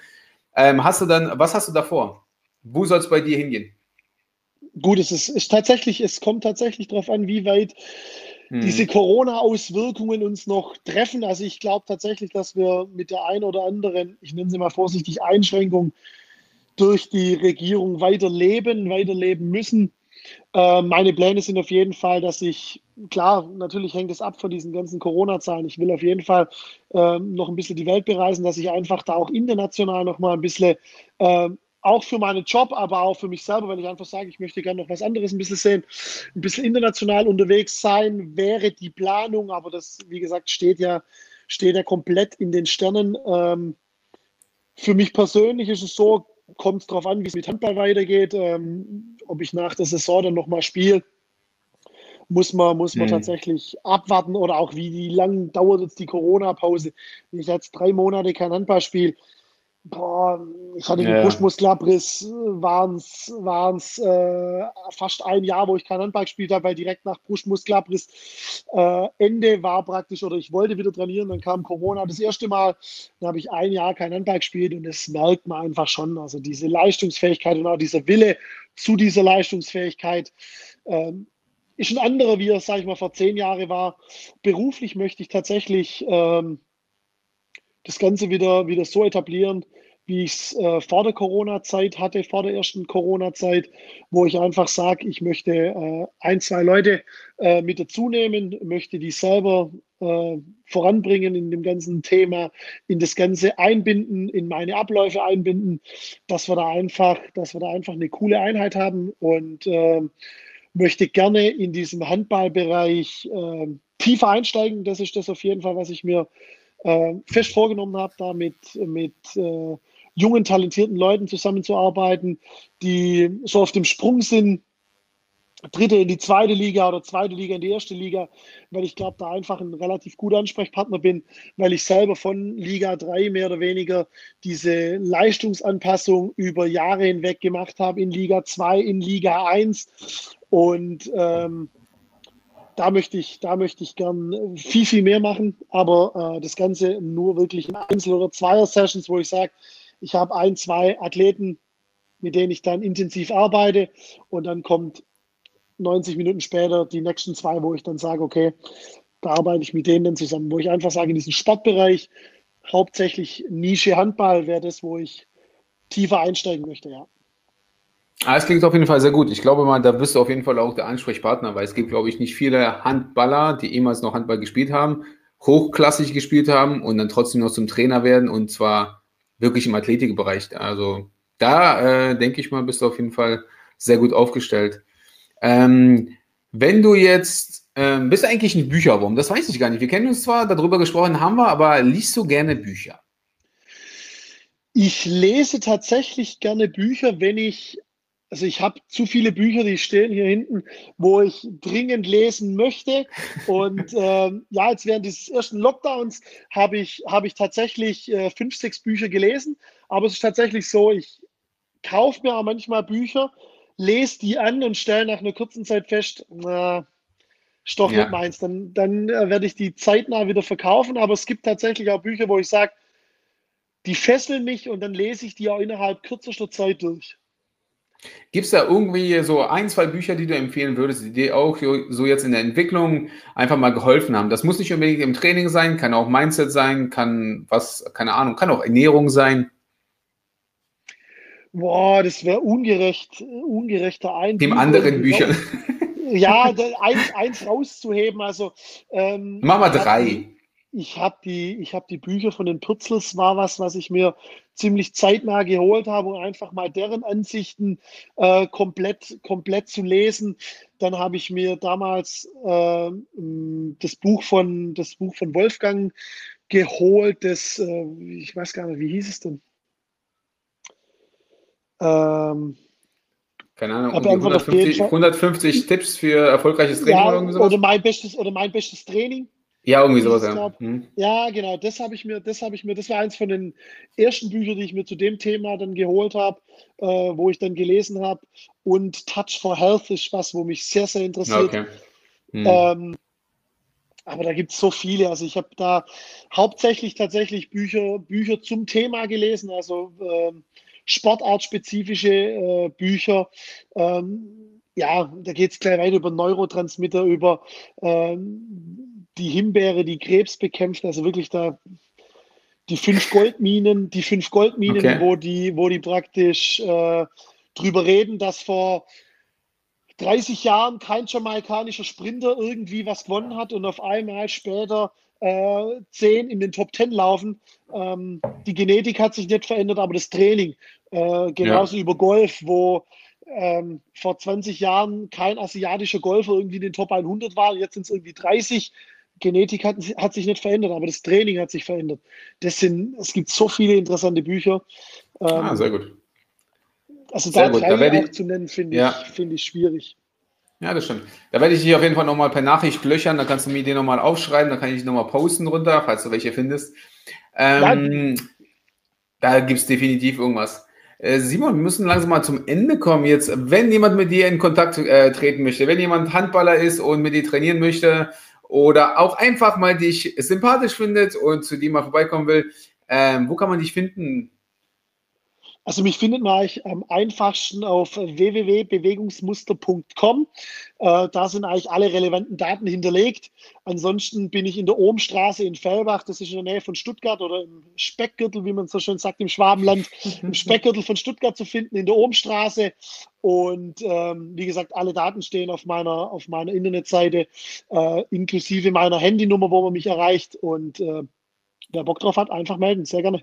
ähm, hast du dann, was hast du davor? Wo soll es bei dir hingehen? Gut, es ist, ist tatsächlich, es kommt tatsächlich darauf an, wie weit hm. diese Corona-Auswirkungen uns noch treffen. Also ich glaube tatsächlich, dass wir mit der einen oder anderen, ich nenne sie mal vorsichtig, Einschränkung durch die Regierung weiterleben, weiterleben müssen. Äh, meine Pläne sind auf jeden Fall, dass ich, klar, natürlich hängt es ab von diesen ganzen Corona-Zahlen. Ich will auf jeden Fall äh, noch ein bisschen die Welt bereisen, dass ich einfach da auch international noch mal ein bisschen, äh, auch für meinen Job, aber auch für mich selber, weil ich einfach sage, ich möchte gerne noch was anderes ein bisschen sehen, ein bisschen international unterwegs sein, wäre die Planung, aber das, wie gesagt, steht ja, steht ja komplett in den Sternen. Ähm, für mich persönlich ist es so, kommt es darauf an, wie es mit Handball weitergeht, ähm, ob ich nach der Saison dann nochmal spiele. Muss man, muss man mhm. tatsächlich abwarten oder auch wie, wie lang dauert jetzt die Corona-Pause. Wenn ich jetzt drei Monate kein Handball spiele, Boah, ich hatte den Brustmuskelabriss, waren es äh, fast ein Jahr, wo ich kein Handball gespielt habe, weil direkt nach Brustmuskelabriss äh, Ende war praktisch, oder ich wollte wieder trainieren, dann kam Corona das erste Mal, dann habe ich ein Jahr kein Handball gespielt und das merkt man einfach schon. Also diese Leistungsfähigkeit und auch dieser Wille zu dieser Leistungsfähigkeit ähm, ist ein anderer, wie er, sage ich mal, vor zehn Jahren war. Beruflich möchte ich tatsächlich ähm, das Ganze wieder, wieder so etablieren, wie ich es äh, vor der Corona-Zeit hatte, vor der ersten Corona-Zeit, wo ich einfach sage, ich möchte äh, ein, zwei Leute äh, mit dazu nehmen, möchte die selber äh, voranbringen in dem ganzen Thema, in das Ganze einbinden, in meine Abläufe einbinden, dass wir da einfach, dass wir da einfach eine coole Einheit haben und ähm, möchte gerne in diesem Handballbereich ähm, tiefer einsteigen. Das ist das auf jeden Fall, was ich mir äh, fest vorgenommen habe, da mit, mit äh, jungen, talentierten Leuten zusammenzuarbeiten, die so auf dem Sprung sind, dritte in die zweite Liga oder zweite Liga in die erste Liga, weil ich glaube, da einfach ein relativ guter Ansprechpartner bin, weil ich selber von Liga 3 mehr oder weniger diese Leistungsanpassung über Jahre hinweg gemacht habe in Liga 2, in Liga 1 und ähm, da möchte ich, da möchte ich gern viel, viel mehr machen, aber äh, das Ganze nur wirklich in Einzel- oder Zweier-Sessions, wo ich sage, ich habe ein, zwei Athleten, mit denen ich dann intensiv arbeite. Und dann kommt 90 Minuten später die nächsten zwei, wo ich dann sage, okay, da arbeite ich mit denen dann zusammen, wo ich einfach sage, in diesem Sportbereich, hauptsächlich Nische Handball wäre das, wo ich tiefer einsteigen möchte, ja. Ah, es klingt auf jeden Fall sehr gut. Ich glaube mal, da bist du auf jeden Fall auch der Ansprechpartner, weil es gibt, glaube ich, nicht viele Handballer, die ehemals noch Handball gespielt haben, hochklassig gespielt haben und dann trotzdem noch zum Trainer werden und zwar wirklich im Athletikbereich. Also da äh, denke ich mal, bist du auf jeden Fall sehr gut aufgestellt. Ähm, wenn du jetzt, ähm, bist du eigentlich ein Bücherwurm? Das weiß ich gar nicht. Wir kennen uns zwar, darüber gesprochen haben wir, aber liest du gerne Bücher? Ich lese tatsächlich gerne Bücher, wenn ich, also ich habe zu viele Bücher, die stehen hier hinten, wo ich dringend lesen möchte. Und ähm, ja, jetzt während dieses ersten Lockdowns habe ich, hab ich tatsächlich äh, fünf, sechs Bücher gelesen. Aber es ist tatsächlich so, ich kaufe mir auch manchmal Bücher, lese die an und stelle nach einer kurzen Zeit fest, na, Stoff ja. nicht meins. Dann, dann äh, werde ich die zeitnah wieder verkaufen. Aber es gibt tatsächlich auch Bücher, wo ich sage, die fesseln mich und dann lese ich die auch innerhalb kürzester Zeit durch. Gibt es da irgendwie so ein, zwei Bücher, die du empfehlen würdest, die dir auch so jetzt in der Entwicklung einfach mal geholfen haben? Das muss nicht unbedingt im Training sein, kann auch Mindset sein, kann was, keine Ahnung, kann auch Ernährung sein. Boah, das wäre ungerecht, ungerechter ein. Dem anderen Büchern. Ja, eins, eins rauszuheben. Also ähm, Mach mal drei. Ich habe die, hab die Bücher von den Pürzels, war was, was ich mir ziemlich zeitnah geholt habe, um einfach mal deren Ansichten äh, komplett, komplett zu lesen. Dann habe ich mir damals äh, das, Buch von, das Buch von Wolfgang geholt, das, äh, ich weiß gar nicht, wie hieß es denn? Ähm, Keine Ahnung, um 150, 150 Tipps für erfolgreiches Training ja, oder? Oder mein bestes, oder mein bestes Training. Ja, irgendwie sowas, ja. Hm. Ja, genau, das habe ich mir, das habe ich mir, das war eins von den ersten Büchern, die ich mir zu dem Thema dann geholt habe, äh, wo ich dann gelesen habe. Und Touch for Health ist was, wo mich sehr, sehr interessiert. Okay. Hm. Ähm, aber da gibt es so viele. Also ich habe da hauptsächlich tatsächlich Bücher, Bücher zum Thema gelesen. Also ähm, sportartspezifische äh, Bücher. Ähm, ja, da geht es gleich weiter über Neurotransmitter, über ähm, die Himbeere, die Krebs bekämpft. Also wirklich da die fünf Goldminen, die fünf Goldminen, okay. wo die, wo die praktisch äh, drüber reden, dass vor 30 Jahren kein jamaikanischer Sprinter irgendwie was gewonnen hat und auf einmal später äh, 10 in den Top 10 laufen. Ähm, die Genetik hat sich nicht verändert, aber das Training. Äh, genauso ja. über Golf, wo ähm, vor 20 Jahren kein asiatischer Golfer irgendwie in den Top 100 war, jetzt sind es irgendwie 30. Genetik hat, hat, sich nicht verändert, aber das Training hat sich verändert. Das sind, es gibt so viele interessante Bücher. Ähm, ah, sehr gut. Also sehr da gut. da ich, zu nennen, finde ja. ich, find ich schwierig. Ja, das stimmt. Da werde ich dich auf jeden Fall nochmal per Nachricht löchern, da kannst du mir die nochmal aufschreiben, dann kann ich die nochmal posten runter, falls du welche findest. Ähm. Da gibt es definitiv irgendwas. Äh, Simon, wir müssen langsam mal zum Ende kommen jetzt. Wenn jemand mit dir in Kontakt äh, treten möchte, wenn jemand Handballer ist und mit dir trainieren möchte oder auch einfach mal dich sympathisch findet und zu dir mal vorbeikommen will, ähm, wo kann man dich finden? Also mich findet man eigentlich am einfachsten auf www.bewegungsmuster.com. Äh, da sind eigentlich alle relevanten Daten hinterlegt. Ansonsten bin ich in der Ohmstraße in Fellbach, das ist in der Nähe von Stuttgart oder im Speckgürtel, wie man so schön sagt, im Schwabenland, im Speckgürtel von Stuttgart zu finden, in der Ohmstraße. Und ähm, wie gesagt, alle Daten stehen auf meiner, auf meiner Internetseite, äh, inklusive meiner Handynummer, wo man mich erreicht. Und äh, wer Bock drauf hat, einfach melden, sehr gerne.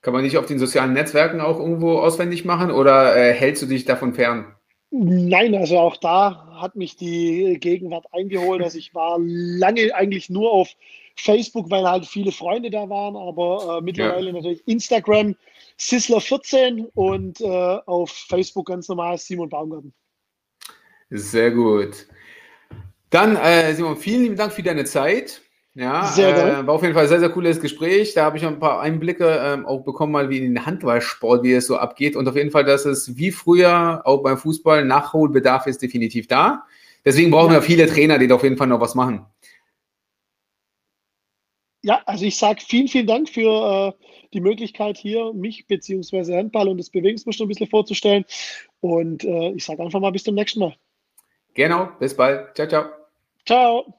Kann man nicht auf den sozialen Netzwerken auch irgendwo auswendig machen oder äh, hältst du dich davon fern? Nein, also auch da hat mich die Gegenwart eingeholt. Also ich war lange eigentlich nur auf Facebook, weil halt viele Freunde da waren, aber äh, mittlerweile ja. natürlich Instagram Sissler14 und äh, auf Facebook ganz normal Simon Baumgarten. Sehr gut. Dann, äh, Simon, vielen lieben Dank für deine Zeit. Ja, sehr äh, war auf jeden Fall ein sehr, sehr cooles Gespräch. Da habe ich ein paar Einblicke ähm, auch bekommen, mal wie in den Handballsport, wie es so abgeht. Und auf jeden Fall, dass es wie früher auch beim Fußball Nachholbedarf ist definitiv da. Deswegen brauchen ja. wir viele Trainer, die da auf jeden Fall noch was machen. Ja, also ich sage vielen, vielen Dank für äh, die Möglichkeit hier, mich bzw. Handball und das Bewegungsmuster ein bisschen vorzustellen. Und äh, ich sage einfach mal bis zum nächsten Mal. Genau, bis bald. Ciao, ciao. Ciao.